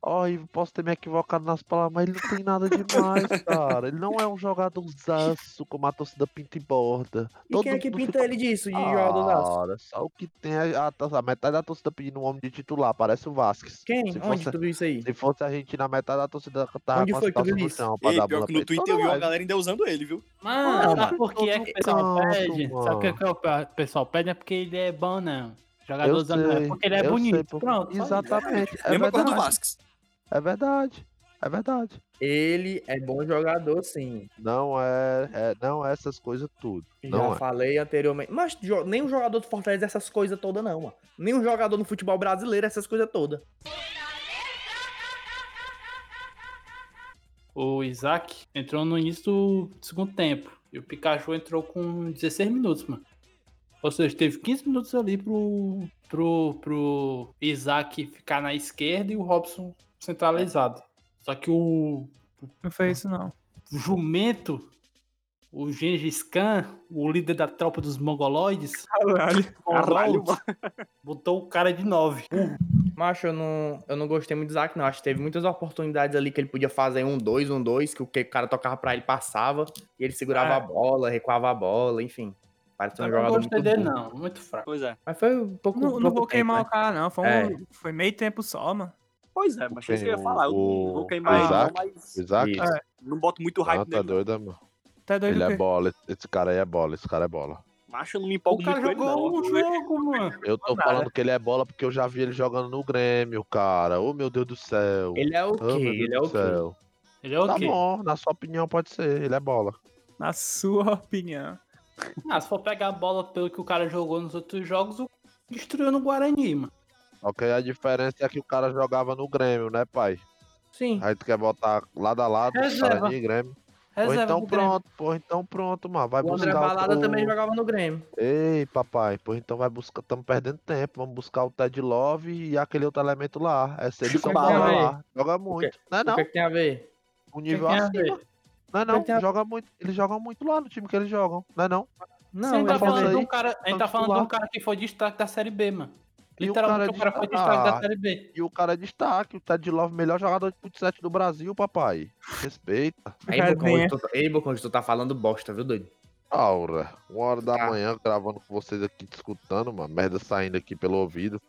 S2: Ó, Ivo, posso ter me equivocado nas palavras, mas ele não tem nada demais, cara. Ele não é um jogadorzaço como a torcida pinta e borda.
S4: E quem é que
S2: mundo
S4: pinta
S2: fica-
S4: ele disso, de jogadorzaço?
S2: Cara, só o que tem é a, a metade da torcida pedindo um homem de titular, parece o Vasquez.
S4: Quem?
S2: Se
S4: Onde
S2: fosse,
S4: tu viu isso aí?
S2: se fosse a gente na metade da torcida tava
S4: Onde
S2: com
S4: foi que tu viu isso?
S2: chão
S5: Ei, pior que no. Twitter eu vi
S2: live.
S5: galera ainda usando ele, viu?
S3: Mano,
S4: Não,
S3: sabe
S4: mas-
S3: por que é que o pessoal
S2: Canto,
S3: pede? Sabe por que
S2: mano.
S3: que o pessoal pede? É porque ele é bom, não. Jogador não é porque ele é bonito.
S2: sei.
S3: Pronto.
S2: Exatamente. É
S5: Mesma coisa do. Vasquez.
S2: É verdade. É verdade.
S4: Ele é bom jogador, sim.
S2: Não é, é- não é essas coisas tudo.
S4: Já
S2: Não é.
S4: falei anteriormente. Mas jo- nem um jogador do Fortaleza é essas coisas todas, não, mano. Nem um jogador no futebol brasileiro é essas coisas todas.
S3: O Isaac entrou no início do segundo tempo. E o Pikachu entrou com 16 minutos, mano. Ou seja, teve 15 minutos ali pro, pro, pro Isaac ficar na esquerda e o Robson centralizado. Só que o,
S1: Não foi isso, não.
S3: o jumento, o Gengis Khan, o líder da tropa dos mongoloides,
S1: Caralho.
S5: Caralho,
S3: botou o cara de 9.
S4: Macho, eu não, eu não gostei muito do Isaac, não. Acho que teve muitas oportunidades ali que ele podia fazer um dois, um dois, que o que o cara tocava pra ele passava, e ele segurava
S3: É.
S4: a bola, recuava a bola, enfim. Parecia um
S3: Eu não
S4: jogador
S3: gostei
S4: muito
S3: dele,
S4: bom.
S3: não. Muito fraco.
S5: Pois é.
S4: Mas foi um pouco.
S1: Não, não
S4: pouco
S1: vou
S4: tempo,
S1: queimar
S4: né?
S1: o cara, não. Foi, um-
S4: É.
S1: foi meio tempo só, mano.
S5: Pois é, mas isso que eu ia falar. Eu
S2: O-
S5: não vou queimar ele, não,
S2: Isaac?
S5: mas
S2: Isaac?
S1: É.
S5: não boto muito
S2: Ah,
S5: hype
S2: tá
S5: nele. não.
S2: doido, mano.
S1: Tá doido
S2: Ele
S1: o
S2: é
S1: quê?
S2: bola. esse- cara aí é bola. Esse cara é bola.
S5: Macho, eu não me
S3: O
S5: empolgo
S3: cara
S5: muito com ele,
S3: jogou
S5: não.
S3: um jogo, mano.
S2: Eu tô falando que ele é bola porque eu já vi ele jogando no Grêmio, cara. Ô, meu Deus do céu.
S4: Ele é o
S2: Ô,
S4: quê?
S2: meu Deus
S4: Ele é o quê?
S2: céu.
S3: Ele é o
S2: Tá
S3: quê?
S2: bom, na sua opinião pode ser. Ele é bola.
S1: Na sua opinião.
S3: Ah, se for pegar a bola pelo que o cara jogou nos outros jogos, o destruiu no Guarani, mano.
S2: Ok, a diferença é que o cara jogava no Grêmio, né, pai?
S4: Sim.
S2: Aí tu quer botar lado a lado,
S3: Reserva.
S2: Guarani e Grêmio. Pô,
S3: Reserva
S2: então
S3: pro Grêmio.
S2: pronto, pô, então pronto, mano. Vai
S4: O André
S2: buscar
S4: Balada
S2: o...
S4: também jogava no Grêmio.
S2: Ei, papai, pô, então vai buscar. Tamo perdendo tempo. Vamos buscar o Ted Love e aquele outro elemento lá. Bola
S4: Aí.
S2: lá. Joga muito. Não é
S4: O
S2: não?
S4: que, que tem a ver?
S2: O nível
S3: tem a
S2: acima. Não é
S4: O
S2: não?
S4: tem a-
S2: Joga muito. Eles jogam muito lá no time que eles jogam. Não é não?
S4: Não,
S3: Você
S4: ele
S3: tá
S2: falando
S3: falando de um cara, a gente
S2: tá
S3: falando de um cara que foi destaque da Série B, mano.
S2: E o
S3: Literalmente
S2: cara
S3: o cara foi
S2: de-
S3: destaque da
S2: Ah.
S3: Série B.
S2: E o cara é destaque. O Ted Love, melhor jogador de futsal do Brasil, papai. Respeita.
S4: Aí,
S1: Resenha.
S4: Bocão, hoje tu, tá- ei, Bocão, hoje tu tá falando bosta, viu, doido?
S2: Aura, uma hora da
S4: Tá.
S2: manhã gravando com vocês aqui, te escutando, mano. Merda saindo aqui pelo ouvido.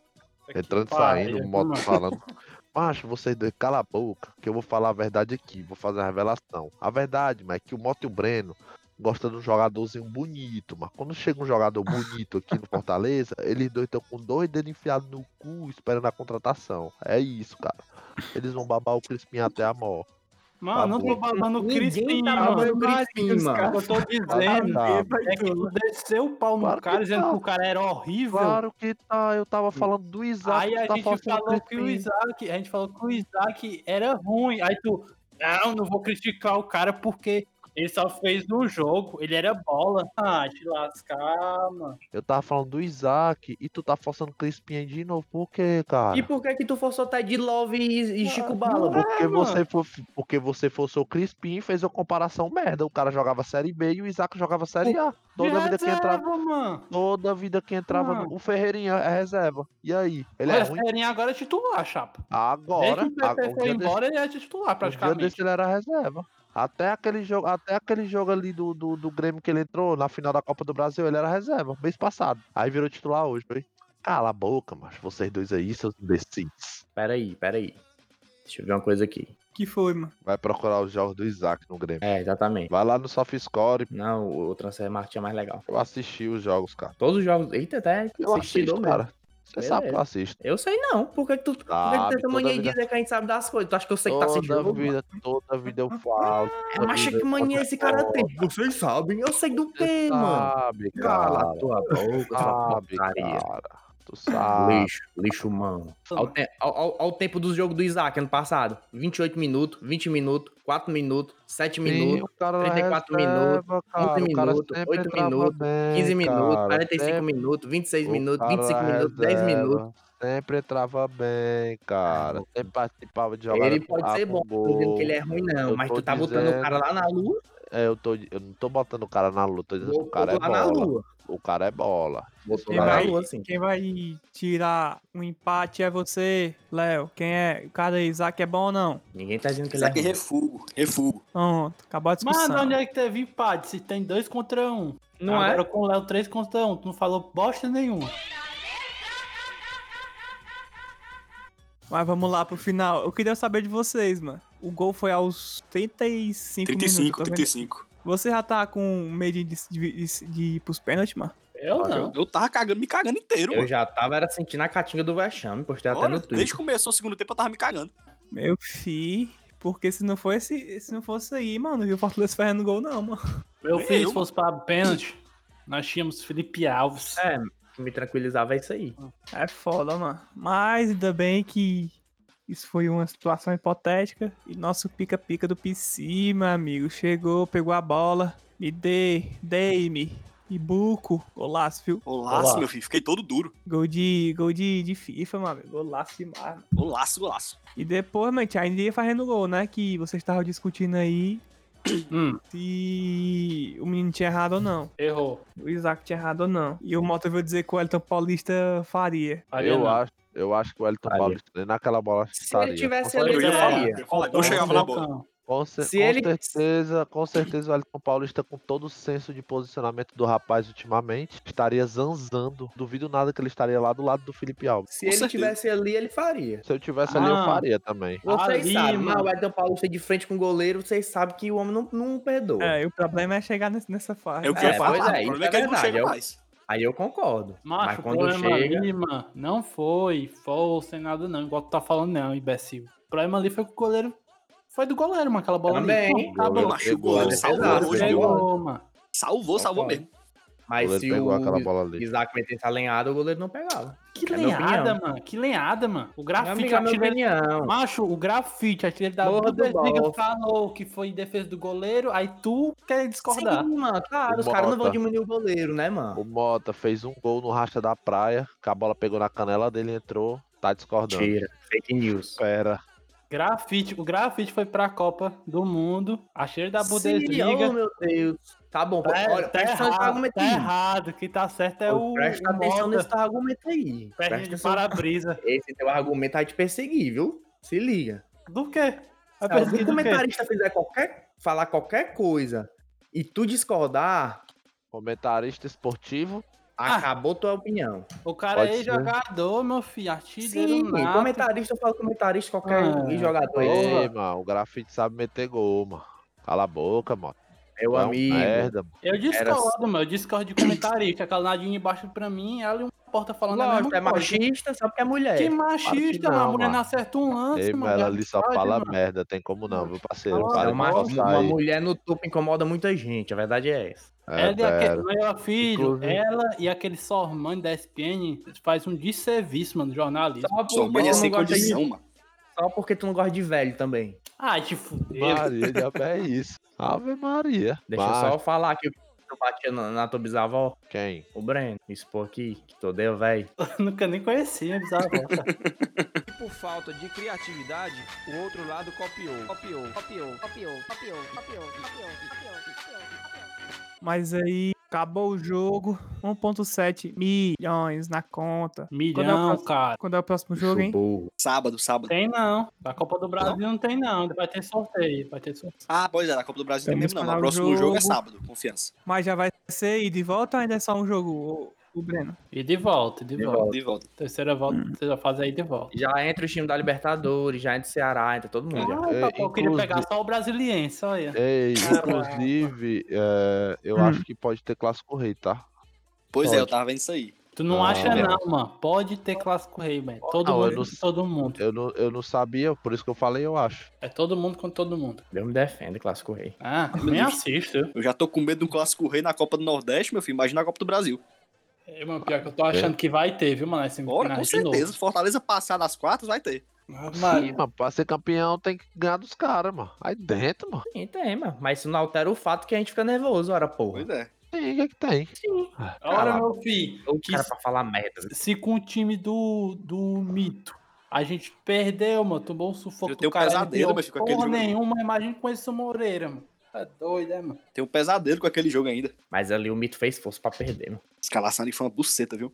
S2: Entrando e saindo, moto
S3: mano.
S2: falando. Macho, vocês dois, cala a boca, que eu vou falar a verdade aqui, vou fazer a revelação. A verdade, mas é que o Moto e o Breno gostam de um jogadorzinho bonito, mas quando chega um jogador bonito aqui no Fortaleza, eles dois estão com dois dedos enfiados no cu esperando a contratação. É isso, cara. Eles vão babar o Crispim até a morte.
S3: Mano, não tô babando o Crispim,
S4: tá
S3: mano.
S4: Crispim, mano.
S3: Eu tô dizendo
S2: tá.
S3: é que tu desceu o pau no
S2: Claro que
S3: cara dizendo
S2: tá.
S3: que o cara era horrível.
S2: Claro que tá, eu tava falando do Isaac,
S3: Aí
S2: tu
S3: a
S2: tá
S3: gente falou que o. Isaac, a gente falou que o Isaac era ruim. Aí tu, não, não vou criticar o cara porque ele só fez um jogo, ele era bola. Ah, te lascar, mano.
S2: Eu tava falando do Isaac e tu tá forçando Crispim aí de novo. Por quê, cara?
S4: E por que que tu forçou Ted Love e, e Chico Bala?
S2: Porque
S3: É,
S2: você, for, porque você forçou o Crispim e fez uma comparação merda. O cara jogava Série B e o Isaac jogava Série A. Toda
S3: De
S2: vida que entrava.
S3: reserva, mano.
S2: Toda vida que entrava.
S3: Mano.
S2: no- O Ferreirinha é reserva. E aí? Ele
S3: O
S2: é ruim?
S3: Ferreirinha agora é titular, chapa.
S2: Agora.
S3: Desde que o
S2: agora
S3: PP foi
S2: dia desse-
S3: embora, ele é titular,
S2: um dia
S3: praticamente.
S2: desse ele era reserva. Até aquele jogo, até aquele jogo ali do, do, do Grêmio que ele entrou na final da Copa do Brasil, ele era reserva, mês passado. Aí virou titular hoje, foi. Cala a boca, macho. Vocês dois aí, seus imbecis.
S4: Pera aí, pera aí. Deixa eu ver uma coisa aqui.
S1: Que foi, mano?
S2: Vai procurar os jogos do Isaac no Grêmio.
S4: É, exatamente.
S2: Vai lá no SoftScore.
S4: Não, o Transfer Market é mais legal.
S2: Eu assisti os jogos, cara.
S4: Todos os jogos. Eita, até
S2: Eu
S4: assistidor
S2: assisto,
S4: mesmo.
S2: cara. Você sabe que eu assisto.
S4: Eu sei não. Por que, que tu, por que que tu
S2: Sabe,
S4: tem essa mania de dizer que a gente sabe das coisas? Tu acha que eu sei que tá sem
S2: Toda vida, toda vida eu falo.
S4: É, mas que mania esse cara tem? Vocês sabem, eu sei do
S2: Você
S4: quê, mano?
S2: sabe,
S4: Cala
S2: cara.
S4: a tua boca,
S2: Sabe, cara. Tu sabe.
S4: Lixo, lixo humano. Ao, te- ao- ao- ao tempo do jogo do Isaac ano passado: 28 minutos, 20 minutos, 4 minutos, 7
S2: Sim,
S4: minutos,
S2: o cara
S4: 34
S2: reserva,
S4: minutos,
S2: cara,
S4: 11
S2: o cara
S4: minutos,
S2: sempre
S4: 8
S2: entrava
S4: minutos,
S2: bem,
S4: 15 minutos,
S2: cara,
S4: 45
S2: sempre-
S4: minutos, 26
S2: o
S4: minutos,
S2: cara
S4: 25
S2: da
S4: minutos, 10
S2: reserva
S4: minutos.
S2: Sempre entrava bem, cara. Sempre participava de jogar.
S4: Ele pode ser bom, não tô dizendo que ele é ruim, não,
S2: Eu
S4: mas tu tá botando o
S2: dizendo-
S4: cara lá na lua,
S2: É, eu, tô, eu não tô botando o cara na luta, tô dizendo que o cara é
S4: lá na
S2: bola.
S4: lua.
S2: O cara é bola.
S1: Quem vai,
S4: lua, sim.
S1: quem vai tirar um empate é você, Léo. Quem é? O cara Isaac é bom ou não?
S4: Ninguém tá dizendo que ele é
S5: Isaac é
S4: ruim.
S5: refugo, refugo.
S1: Pronto, acabou a
S3: Mas
S1: discussão.
S3: onde é que teve empate? Se tem dois contra um.
S4: Não
S3: Agora
S4: é?
S3: com o Léo 3 contra um. Tu não falou bosta nenhuma.
S1: Mas vamos lá pro final. Eu queria saber de vocês, mano. O gol foi aos 35,
S5: 35,
S1: minutos. tá vendo?
S5: 35.
S1: Você já tá com medo de, de, de, de ir pros pênaltis, mano?
S3: Eu não.
S5: Eu tava cagando, me cagando inteiro,
S4: Eu
S5: mano.
S4: já tava era sentindo a catinga do vexame, postei até
S5: Ora,
S4: no
S5: desde
S4: Twitter.
S5: que começou o segundo tempo eu tava me cagando.
S1: Meu fi. Porque se não fosse, se não fosse aí, mano, viu o Fortaleza fazendo gol, não, mano.
S3: Meu filho,
S5: eu,
S3: se fosse pra pênalti, nós tínhamos Felipe Alves.
S4: É, me tranquilizava é isso aí.
S1: É foda, mano. Mas ainda bem que isso foi uma situação hipotética. E nosso pica-pica do PC, meu amigo, chegou, pegou a bola. Me dê, dei-me. E buco. Golaço, viu?
S5: Golaço,
S4: Olá.
S5: meu filho. Fiquei todo duro.
S1: Gol de, gol de, de FIFA, mano. Golaço demais. mano.
S5: Golaço, golaço.
S1: E depois, mano, ainda ia fazendo gol, né? Que vocês estavam discutindo aí
S3: Hum,
S1: se o menino tinha errado ou não.
S3: errou.
S1: O Isaac tinha errado ou não. E o Mota veio dizer que o Elton Paulista faria.
S3: Faria
S2: eu
S3: não.
S2: acho, eu acho que o Elton. Paulista nem naquela bola acho que
S4: Se ele tivesse ali,
S5: Eu
S4: ele
S5: ia falar,
S4: faria.
S5: eu ia falar. Não chegava na bola.
S2: Com, cer-
S4: Se
S2: com
S4: ele-
S2: certeza, com certeza o Elton Paulista, com todo o senso de posicionamento do rapaz ultimamente, estaria zanzando. Duvido nada que ele estaria lá do lado do Felipe Alves.
S4: Se
S5: Com
S4: ele
S5: certeza.
S4: tivesse ali, ele faria.
S2: Se eu tivesse ali, eu
S3: Ah.
S2: faria também.
S4: Vocês
S3: Ali,
S4: sabem,
S3: mano.
S4: o Edson Paulista de frente com o goleiro, vocês sabem que o homem não, não perdoa.
S1: É, e o problema é chegar nessa fase.
S5: É o que
S4: É,
S5: eu falar.
S4: pois é,
S5: o problema é
S4: é
S5: que ele não chega
S4: eu-
S5: mais.
S4: Aí eu concordo.
S3: Macho,
S4: mas
S3: o
S4: quando
S3: problema
S4: chega.
S3: ali, mano, não foi força nem nada não, igual tu tá falando não, imbecil. O problema ali foi que o goleiro, foi do goleiro, mano, aquela bola
S4: Também.
S3: ali.
S5: Goleiro
S4: Exato,
S5: salvou.
S3: Salvou.
S5: Salvou, mesmo.
S4: Mas
S2: goleiro
S4: se
S2: pegou
S4: o
S2: aquela bola ali.
S4: Isaac metesse a lenhada, o goleiro não pegava.
S3: Que
S4: É
S3: lenhada, mano. Que lenhada, mano. O grafite artilheiro. Macho, o grafite, artilheiro da Bundesliga, falou que foi em defesa do goleiro, aí tu quer discordar.
S4: Sim, mano, claro,
S2: O
S4: os caras não vão diminuir o goleiro, né, mano?
S2: O Mota fez um gol no racha da praia, que a bola pegou na canela dele e entrou. Tá discordando.
S4: Tira, fake news.
S2: Pera.
S3: Grafite, o grafite foi pra Copa do Mundo, artilheiro da
S4: Sim,
S3: Bundesliga.
S4: oh, meu Deus. Tá bom,
S3: Tá,
S4: olha,
S3: tá
S4: presta atenção nesse
S3: errado,
S4: argumento
S3: tá
S4: aí.
S3: errado. Quem tá certo é o,
S4: Presta
S3: o
S4: atenção
S3: Mota.
S4: nesse argumento aí. Presta
S3: de para-brisa.
S4: Esse teu argumento vai te perseguir, viu? Se liga.
S3: Do quê? Vai
S4: Se
S3: perseguir do quê?
S4: comentarista fizer qualquer, falar qualquer coisa e tu discordar,
S2: Comentarista esportivo.
S3: Ah.
S4: acabou tua opinião.
S3: O cara
S2: Pode
S3: é
S2: ser.
S3: jogador, meu filho, artilheiro
S4: Sim,
S3: nato.
S4: comentarista, eu falo comentarista, qualquer
S3: Ah,
S4: jogador.
S2: Ei,
S4: aí.
S2: mano, o grafite sabe meter gol, mano. Cala a boca, mano.
S4: Meu
S2: é um
S4: amigo.
S2: merda, mano.
S3: Eu
S4: Era-
S3: discordo, meu. Eu discordo de comentarista. Aquela nadinha embaixo pra mim, ela e uma porta falando a
S4: Lógico, é
S3: coisa.
S4: machista só porque é mulher.
S3: Que machista,
S2: não.
S3: A mulher
S2: mano.
S3: não acerta um lance,
S2: Ei,
S3: mano.
S2: ela ali só
S3: Pode,
S2: fala
S3: mano.
S2: merda. Tem como não, viu, parceiro? Para
S4: É uma, uma mulher no topo incomoda muita gente, a verdade é essa.
S2: É,
S3: ela, e aquele,
S2: pera.
S3: meu filho,
S2: Inclusive-
S3: ela e aquele Sormani da SPN faz um desserviço, mano, no jornalismo.
S4: Só
S5: Sua
S4: porque,
S5: mãe é
S4: tu
S5: sem
S4: não gosta de,
S5: condição, mano.
S4: só porque tu não gosta de velho também.
S3: Ai, te fudeu.
S2: Maria, é isso. Ave Maria.
S4: Deixa eu só falar aqui o que tu batia na, na tua bisavó.
S2: Quem?
S4: O Breno, expor aqui, que tu odeia velho.
S3: Nunca nem conhecia a bisavó.
S6: E por falta de criatividade, o outro lado copiou. Copiou, copiou, copiou, copiou, copiou, copiou, copiou, copiou.
S1: Mas aí acabou o jogo, 1.7 milhões na conta. Quando é
S3: Milhão,
S1: próximo-
S3: cara.
S1: Quando é o próximo jogo, hein?
S5: Sábado, sábado.
S3: Tem não. Da Copa do Brasil não, tem não. Vai ter sorteio. Vai ter sorteio.
S5: Ah, pois é, na Copa do Brasil tem mesmo não. O próximo jogo é
S1: jogo.
S5: sábado, confiança.
S1: Mas já vai ser ida e volta ou ainda é só um jogo, o, Breno?
S3: E de volta, de,
S4: De
S3: volta.
S4: volta.
S5: De volta.
S3: Terceira volta, terceira fase aí de volta.
S4: Já entra o time da Libertadores, já entra o Ceará, entra todo mundo.
S3: Ah,
S2: É,
S3: papai, eu queria
S2: inclusive-
S3: pegar só o brasiliense, olha.
S2: Ei,
S3: Caraca.
S2: inclusive, é, eu
S1: Hum.
S2: acho que pode ter clássico rei, tá?
S5: Pois é, eu
S2: Pode.
S5: tava vendo isso aí.
S3: Tu não
S2: Ah,
S3: acha
S2: é.
S3: não, mano. Pode ter clássico rei, velho. Todo
S2: Não, eu
S3: mundo
S2: não-
S3: todo mundo.
S2: Eu não, eu não sabia, por isso que eu falei, eu acho.
S3: É todo mundo contra todo mundo.
S4: Deus me defende, Clássico Rei.
S3: Ah, nem assisto. eu.
S5: Eu já tô com medo de um clássico rei na Copa do Nordeste, meu filho. Imagina a Copa do Brasil.
S3: É, mano, pior que eu tô achando que vai ter, viu, mano? Esse
S5: Ora, com certeza. Se Fortaleza passar das quartas, vai ter.
S2: Sim,
S3: Mano,
S2: pra ser campeão tem que ganhar dos caras, mano. Aí dentro, mano.
S4: Sim, tem, mano. Mas isso não altera o fato que a gente fica nervoso, ora, porra.
S5: Pois é.
S2: Tem, o que é que tem?
S3: ora,
S4: Cala.
S3: meu filho.
S4: O
S3: que
S4: cara pra falar merda.
S3: se com o time do, do Mito a gente perdeu, mano, tomou um sufoco
S5: Eu
S3: do
S5: tenho
S3: cara,
S5: pesadelo,
S3: não
S5: mas fica
S3: deu
S5: aquele
S3: porra nenhuma, imagina com esse Moreira, mano. É doido, é, mano?
S5: Tem um pesadelo com aquele jogo ainda.
S4: Mas ali o Mito fez força pra perder, mano.
S5: Escalação ali foi uma buceta, viu?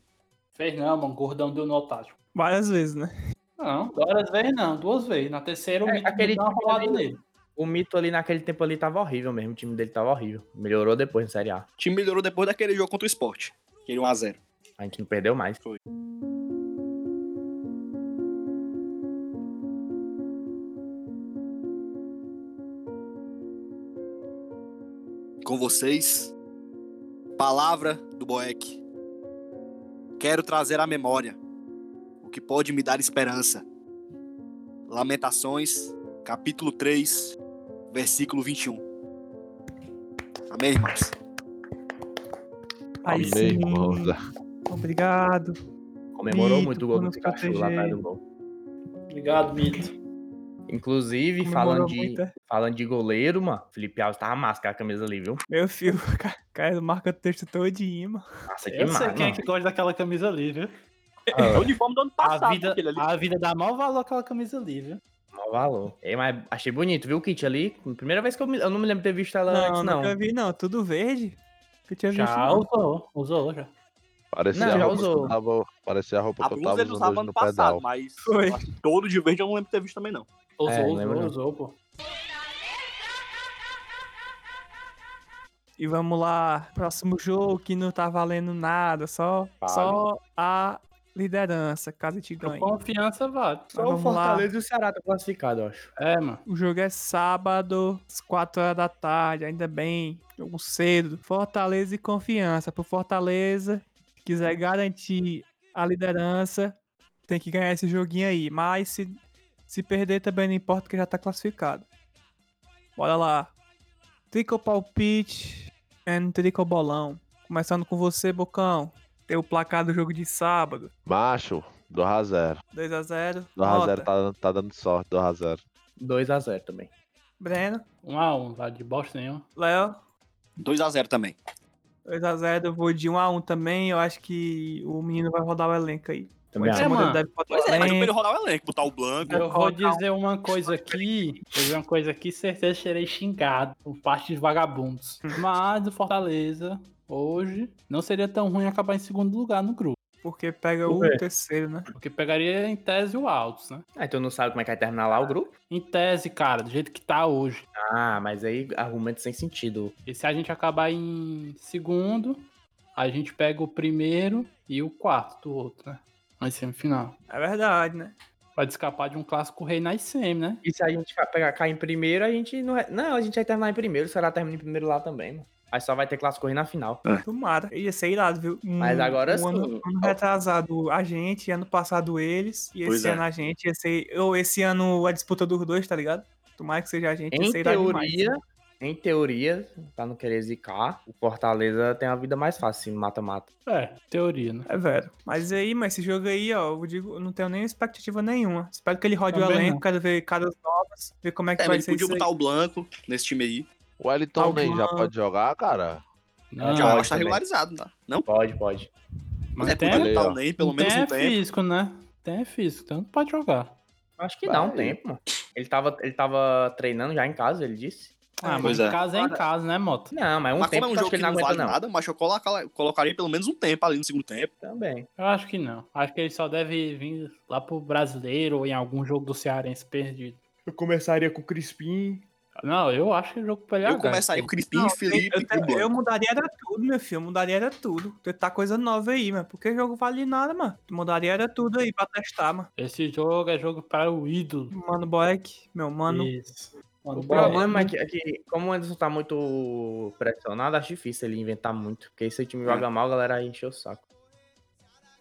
S3: Fez não, mano, gordão deu no tático.
S1: Várias vezes, né?
S3: Não, duas vezes não, duas vezes. Na terceira o
S4: É,
S3: Mito
S4: aquele
S3: deu uma rolada nele.
S4: O Mito ali naquele tempo ali tava horrível mesmo. O time dele tava horrível. Melhorou depois na Série A.
S5: O time melhorou depois daquele jogo contra o Sport. Aquele 1x0.
S4: A gente não perdeu mais.
S5: Com vocês, palavra do Boeck. Quero trazer à memória o que pode me dar esperança. Lamentações, capítulo 3, versículo 21. Amém, irmãos?
S1: Aí
S2: Amém,
S1: sim.
S2: irmão.
S1: Obrigado.
S4: Comemorou
S1: Mito,
S4: muito o gol do Pikachu lá gol.
S3: Obrigado, Mito.
S4: Inclusive,
S1: Comemorou
S4: falando de,
S1: é?
S4: falando de goleiro, mano, Felipe Alves tava massa com a camisa ali, viu?
S1: Meu filho, cara, marca o texto todinho, mano.
S4: Nossa,
S3: Eu
S4: demais,
S3: sei quem é
S4: mano.
S3: que gosta daquela camisa ali, viu?
S5: É o uniforme do ano
S3: A
S5: passado,
S3: vida,
S5: aquele ali.
S3: a vida dá mal valor aquela camisa ali, viu?
S4: Mau valor. Ei, mas achei bonito, viu, o kit ali? Primeira vez que eu, me- eu não me lembro de ter visto ela
S1: Não,
S4: antes, não.
S1: nunca vi, não. Tudo verde. Que eu tinha visto.
S3: Já
S1: não.
S3: usou, usou já.
S2: Parecia
S4: Não,
S2: a roupa que
S4: usou.
S2: eu tava, parecia a roupa
S5: A
S2: que eu
S5: blusa
S2: tava
S5: ele
S2: usando
S5: usava
S2: hoje
S5: ano
S2: no
S5: passado,
S2: pedal.
S5: mas
S1: Foi.
S5: eu que todo de verde eu não lembro de ter visto também, não.
S3: Usou,
S4: É, não
S3: usou,
S4: lembro não.
S3: usou, pô.
S1: E vamos lá. Próximo jogo que não tá valendo nada. Só,
S4: Vale.
S1: só a liderança, caso te
S3: Com
S1: ganhe.
S3: confiança, vale.
S4: Só o
S1: vamos lá.
S4: Fortaleza e o Ceará tá classificado, eu acho.
S3: É, mano.
S1: O jogo é sábado, às 4 horas da tarde, ainda bem. Jogo cedo. Fortaleza e confiança. Pro Fortaleza, se quiser garantir a liderança, tem que ganhar esse joguinho aí. Mas se, se perder também não importa que já tá classificado. Bora lá. Trico palpite and trico bolão. Começando com você, Bocão. Tem o placar do jogo de sábado.
S2: Macho, 2x0.
S1: 2x0.
S2: 2x0 tá, dando- tá dando sorte, 2x0.
S4: 2x0 também.
S1: Breno,
S3: 1x1, lá de bosta nenhuma.
S1: Léo,
S5: 2x0 também.
S1: 2x0. Eu vou de 1x1 também. Eu acho que o menino vai rodar o elenco aí.
S4: Também
S1: Pode ser, mano, deve
S5: Pois
S1: o
S5: é, mas ele
S1: elenco.
S5: rodar o elenco, botar o Blanco.
S3: Eu vou
S1: um-
S3: dizer uma coisa aqui, vou dizer uma coisa aqui, certeza serei xingado por parte de vagabundos. Mas o Fortaleza, hoje, não seria tão ruim acabar em segundo lugar no grupo.
S1: Porque pega o
S4: quê?
S1: terceiro, né?
S3: Porque pegaria em tese o Altos, né?
S4: Ah, então não sabe como é que vai terminar lá o grupo?
S3: Em tese, cara, do jeito que tá hoje.
S4: Ah, mas aí argumento sem sentido.
S3: E se a gente acabar em segundo, a gente pega o primeiro e o quarto do outro, né? Na semifinal.
S1: É verdade, né?
S3: Pode escapar de um clássico rei na semi, né?
S4: E se a gente pegar, cair em primeiro, a gente não. é- Não, a gente vai terminar em primeiro, será terminar em primeiro lá também, mano. Aí só vai ter clássico correr na final.
S1: Tomara. Ia ser irado, viu? Um-
S4: Mas agora
S1: um Ano,
S4: sim.
S1: ano retrasado a gente, ano passado eles, e
S5: Pois
S1: esse
S5: é.
S1: ano a gente. Ia ser, ou esse ano a disputa dos dois, tá ligado? Tomara que seja a gente. ia
S4: Em
S1: ser irado demais.
S4: teoria, em teoria, pra não querer zicar, o Fortaleza tem a vida mais fácil no mata-mata.
S3: É, teoria, né?
S1: É velho. Mas aí, mas esse jogo aí, ó, eu digo, eu não tenho nem expectativa nenhuma. Espero que ele rode o
S3: Também
S1: elenco,
S3: não.
S1: quero ver caras novas, ver como é que
S5: É,
S1: vai
S5: mas
S1: ser
S5: ele podia
S1: isso aí.
S5: botar o Blanco nesse time aí.
S2: O Wellington nem já pode jogar, cara?
S3: Não,
S5: Já
S4: pode
S5: acho que tá
S4: também.
S5: regularizado, tá? Não?
S4: Pode, pode.
S3: mas
S5: é,
S3: tem,
S5: podia botar o Ney pelo
S3: tem
S5: menos um
S3: é
S5: tempo.
S3: físico, né? Tem é físico, então não pode jogar.
S4: Acho que dá um
S2: Vai.
S4: tempo, mano. Ele tava, ele tava treinando já em casa, ele disse.
S3: Ah,
S5: pois
S3: mas em
S5: é.
S3: casa é em casa, né, Moto?
S4: Não, mas um
S5: mas
S4: tempo
S5: como é um jogo
S4: que
S5: que
S4: ele não
S5: não
S4: aguenta,
S5: vale
S4: não.
S5: nada, mas eu coloca- colocaria pelo menos um tempo ali no segundo tempo.
S4: Também.
S3: Eu acho que não. Acho que ele só deve vir lá pro brasileiro ou em algum jogo do Cearense perdido.
S4: Eu começaria com o Crispim.
S3: Não, eu acho que o jogo pra ele é
S5: Eu começaria com o Crispim, Felipe
S1: eu,
S5: e o
S1: eu, eu mudaria era tudo, meu filho. Eu mudaria era tudo. Tentar coisa nova aí, mano. Porque jogo vale nada, mano. Mudaria era tudo aí pra testar, mano.
S3: Esse jogo é jogo para o ídolo.
S1: Mano, Boeck, meu mano.
S3: Isso. Mano,
S4: O problema é que, é que, como o Anderson tá muito pressionado, acho difícil ele inventar muito. Porque se o time joga mal, a galera aí enche o saco.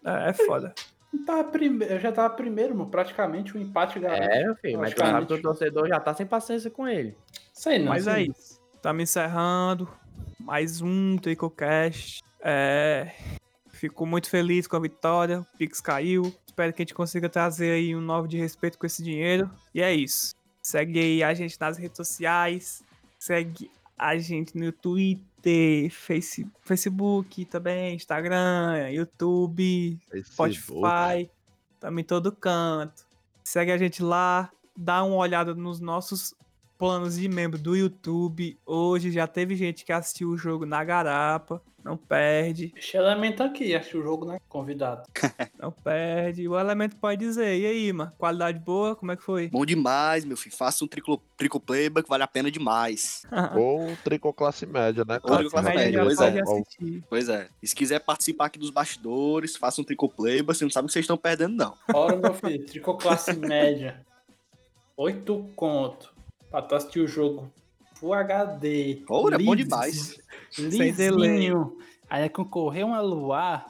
S1: É, é foda.
S3: Eu tava prime- Eu já tava primeiro, mano. Praticamente o empate, galera.
S4: É, filho, mas que o torcedor já tá sem paciência com ele.
S3: Sei não.
S1: Mas
S3: sei
S1: é. Tá me encerrando. Mais um Tricocast. É. Fico muito feliz com a vitória. O Pix caiu. Espero que a gente consiga trazer aí um novo de respeito com esse dinheiro. E é isso. Segue a gente nas redes sociais. Segue a gente no Twitter, Face, Facebook também, Instagram, YouTube, Spotify, também todo canto. Segue a gente lá, dá uma olhada nos nossos planos de membro do YouTube. Hoje já teve gente que assistiu o jogo na garapa. Não perde,
S3: Esse elemento aqui, acho que o jogo, né? Convidado.
S1: não perde. O elemento pode dizer. E aí, mano? Qualidade boa? Como é que foi?
S5: Bom demais, meu filho. Faça um triclo, tricoplayba que vale a pena demais.
S2: Ou tricô classe média, né?
S5: Ou tricô classe
S1: Mas
S5: média,
S1: já
S5: pois
S1: pode
S5: é.
S1: assistir.
S5: Pois é. E se quiser participar aqui dos bastidores, faça um tricoplayba. Você não sabe o que vocês estão perdendo, não.
S3: Ora, meu filho, tricô classe média. 8 conto. Pra tu assistir o jogo Full HD.
S5: Ora, bom
S3: liso,
S5: demais.
S1: Sem delay.
S3: Lisinho. Aí concorrer uma luar.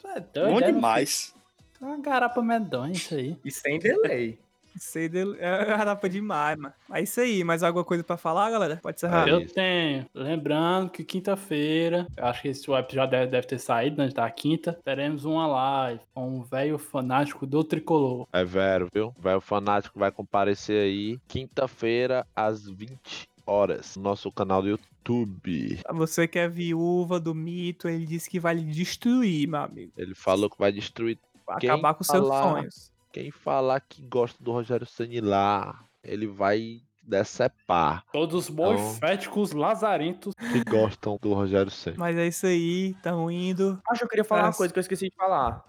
S3: Tu é doido,
S5: Bom
S3: é,
S5: demais.
S3: filho? É uma garapa medonha isso aí.
S4: E sem delay.
S1: Sei dele. É garapa demais, mano. É isso aí. Mais alguma coisa pra falar, galera? Pode encerrar.
S2: É
S3: Eu tenho. Lembrando que quinta-feira, eu acho que esse web já deve, deve ter saído, né? Tá quinta. Teremos uma live com um velho fanático do tricolor.
S2: É vero, viu? O fanático vai comparecer aí quinta-feira às 20 horas no nosso canal do YouTube.
S1: Pra Você que é viúva do mito, ele disse que vai lhe destruir, meu amigo.
S2: Ele falou que vai destruir
S1: Vai
S2: Quem
S1: acabar com seus
S2: falar-
S1: sonhos.
S2: quem falar que gosta do Rogério Ceni lá. Ele vai decepar
S3: Todos os morféticos lazarentos.
S2: que gostam do Rogério Ceni.
S1: Mas é isso aí, tamo indo.
S4: Acho que eu queria falar uma
S1: Nossa.
S4: coisa que eu esqueci de falar.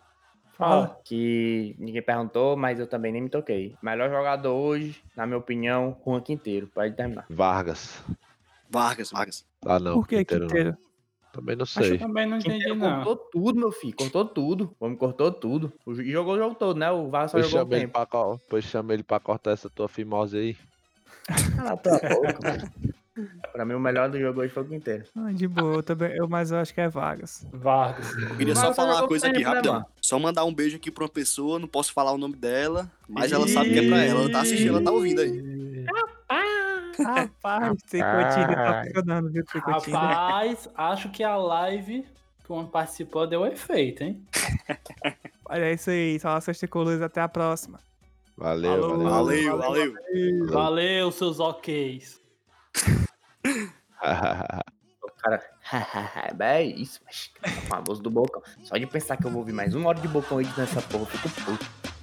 S1: Fala.
S4: Que ninguém perguntou, mas eu também nem me toquei. Melhor jogador hoje, na minha opinião, Juan Quinteiro. Pode terminar.
S2: Vargas.
S5: Vargas, Vargas.
S2: Ah, não.
S1: Por que,
S2: Quinteiro não.
S1: Quinteiro?
S2: Também não
S3: Acho que
S2: sei.
S3: eu também não entendi,
S4: Quinteiro
S3: não.
S4: cortou tudo, meu filho. Cortou tudo. O homem cortou tudo. E jogou o jogo todo, né? O Vargas só
S2: Pois
S4: jogou o tempo.
S2: pra, pois chama ele pra cortar essa tua fimose aí.
S4: Cala a tua boca, mano. Pra mim, o melhor do jogo hoje foi o Quinteiro.
S1: Ah, de boa, eu também, eu, mas eu acho que é Vargas.
S3: Vargas.
S5: Eu queria só falar uma
S4: jogou
S5: coisa aqui rapidão. Só mandar um beijo aqui pra uma pessoa, não posso falar o nome dela, mas ela sabe que é pra ela. Ela tá assistindo, ela tá ouvindo aí.
S1: Rapaz, Tricotinho tá funcionando, viu, Tricotinho?
S3: Rapaz, acho que a live que uma participou deu efeito, hein?
S1: Olha isso aí, saudações tricolores, até a próxima.
S2: Valeu, valeu.
S5: Valeu, valeu.
S3: Valeu, seus oks.
S4: O cara, é isso, mas famoso do Bocão. Só de pensar que eu vou ouvir mais uma hora de Bocão aí nessa porra, eu fico puto.